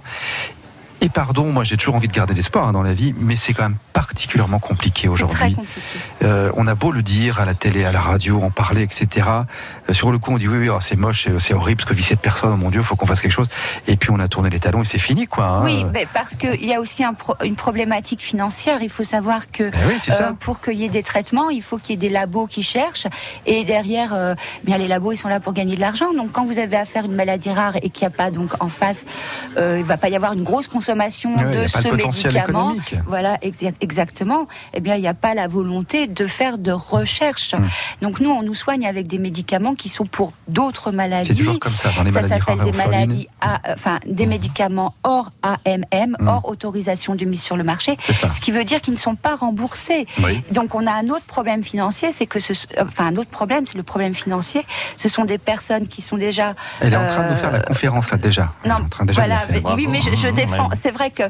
Et pardon, moi j'ai toujours envie de garder l'espoir hein, dans la vie, mais c'est quand même particulièrement compliqué aujourd'hui. Euh, on a beau le dire à la télé, à la radio, en parler, etc. Euh, sur le coup, on dit oui, oui, oh, c'est moche, c'est- horrible, parce que vit cette personne, oh mon Dieu, faut qu'on fasse quelque chose. Et puis on a tourné les talons et c'est fini, quoi. hein. Oui, mais parce qu'il y a aussi un pro- une problématique financière. Il faut savoir que Ben oui, ça. pour qu'il y ait des traitements, il faut qu'il y ait des labos qui cherchent. Et derrière, euh, bien les labos, ils sont là pour gagner de l'argent. Donc quand vous avez affaire à une maladie rare et qu'il n'y a pas donc en face, euh, il va pas y avoir une grosse consommation Ouais, de ce médicament. économique. Voilà, exa- exactement. Eh bien, il n'y a pas la volonté de faire de recherche. Hmm. Donc nous, on nous soigne avec des médicaments qui sont pour d'autres maladies. C'est toujours comme ça dans les ça maladies s'appelle des maladies, à- euh, enfin des médicaments hors AMM, Mm. hors autorisation de mise sur le marché. Ce qui veut dire qu'ils ne sont pas remboursés. Oui. Donc on a un autre problème financier, c'est que ce, euh, enfin un autre problème, c'est le problème financier. Ce sont des personnes qui sont déjà. Elle est en train de nous faire la euh, conférence là déjà. Elle non, est en train déjà de voilà, la faire. mais- oui, mais je, défends. C'est vrai que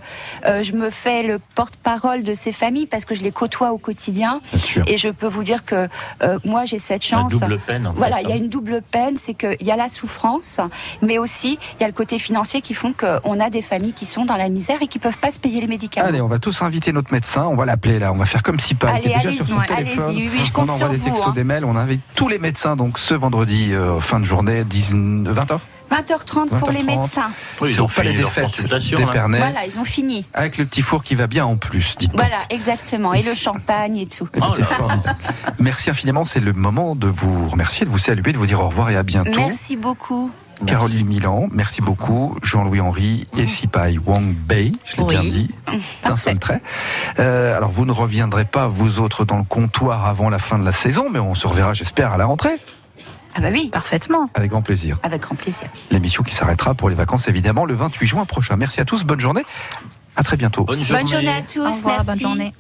euh, je me fais le porte-parole de ces familles parce que je les côtoie au quotidien. Bien sûr. Et je peux vous dire que euh, moi, j'ai cette La chance. double peine, en fait, Voilà, il y a hein. une double peine, c'est qu'il y a la souffrance, mais aussi il y a le côté financier qui font qu'on a des familles qui sont dans la misère et qui peuvent pas se payer les médicaments. Allez, on va tous inviter notre médecin. On va l'appeler là. On va faire comme si pas. Allez, Il est déjà allez-y, sur son ouais, téléphone. allez-y. Oui, oui, je compte on envoie sur des vous, textos, hein. des mails. On invite tous les médecins donc ce vendredi euh, fin de journée 20h. 20h30 pour les 20h30. médecins. Oui, ils C'est au ont palais fini fêtes consultation. hein. d'Épernay. Voilà, ils ont fini. Avec le petit four qui va bien en plus, dites Voilà, exactement. Et Et le champagne et tout. Eh ben, Oh c'est formidable. Merci infiniment. C'est le moment de vous remercier, de vous saluer, de vous dire au revoir et à bientôt. Merci beaucoup. Merci. Caroline Milan, merci beaucoup. Jean-Louis Henry et Sipai Wang Bei, je l'ai Oui. bien dit, d'un seul trait. Euh, alors, vous ne reviendrez pas, vous autres, dans le comptoir avant la fin de la saison, mais on se reverra, j'espère, à la rentrée. Ah bah oui, Parfaitement. Avec grand plaisir. avec grand plaisir. L'émission qui s'arrêtera pour les vacances, évidemment, le 28 juin prochain. Merci à tous, bonne journée. À très bientôt. Bonne journée. Bonne journée à tous. Au revoir, merci. bonne journée.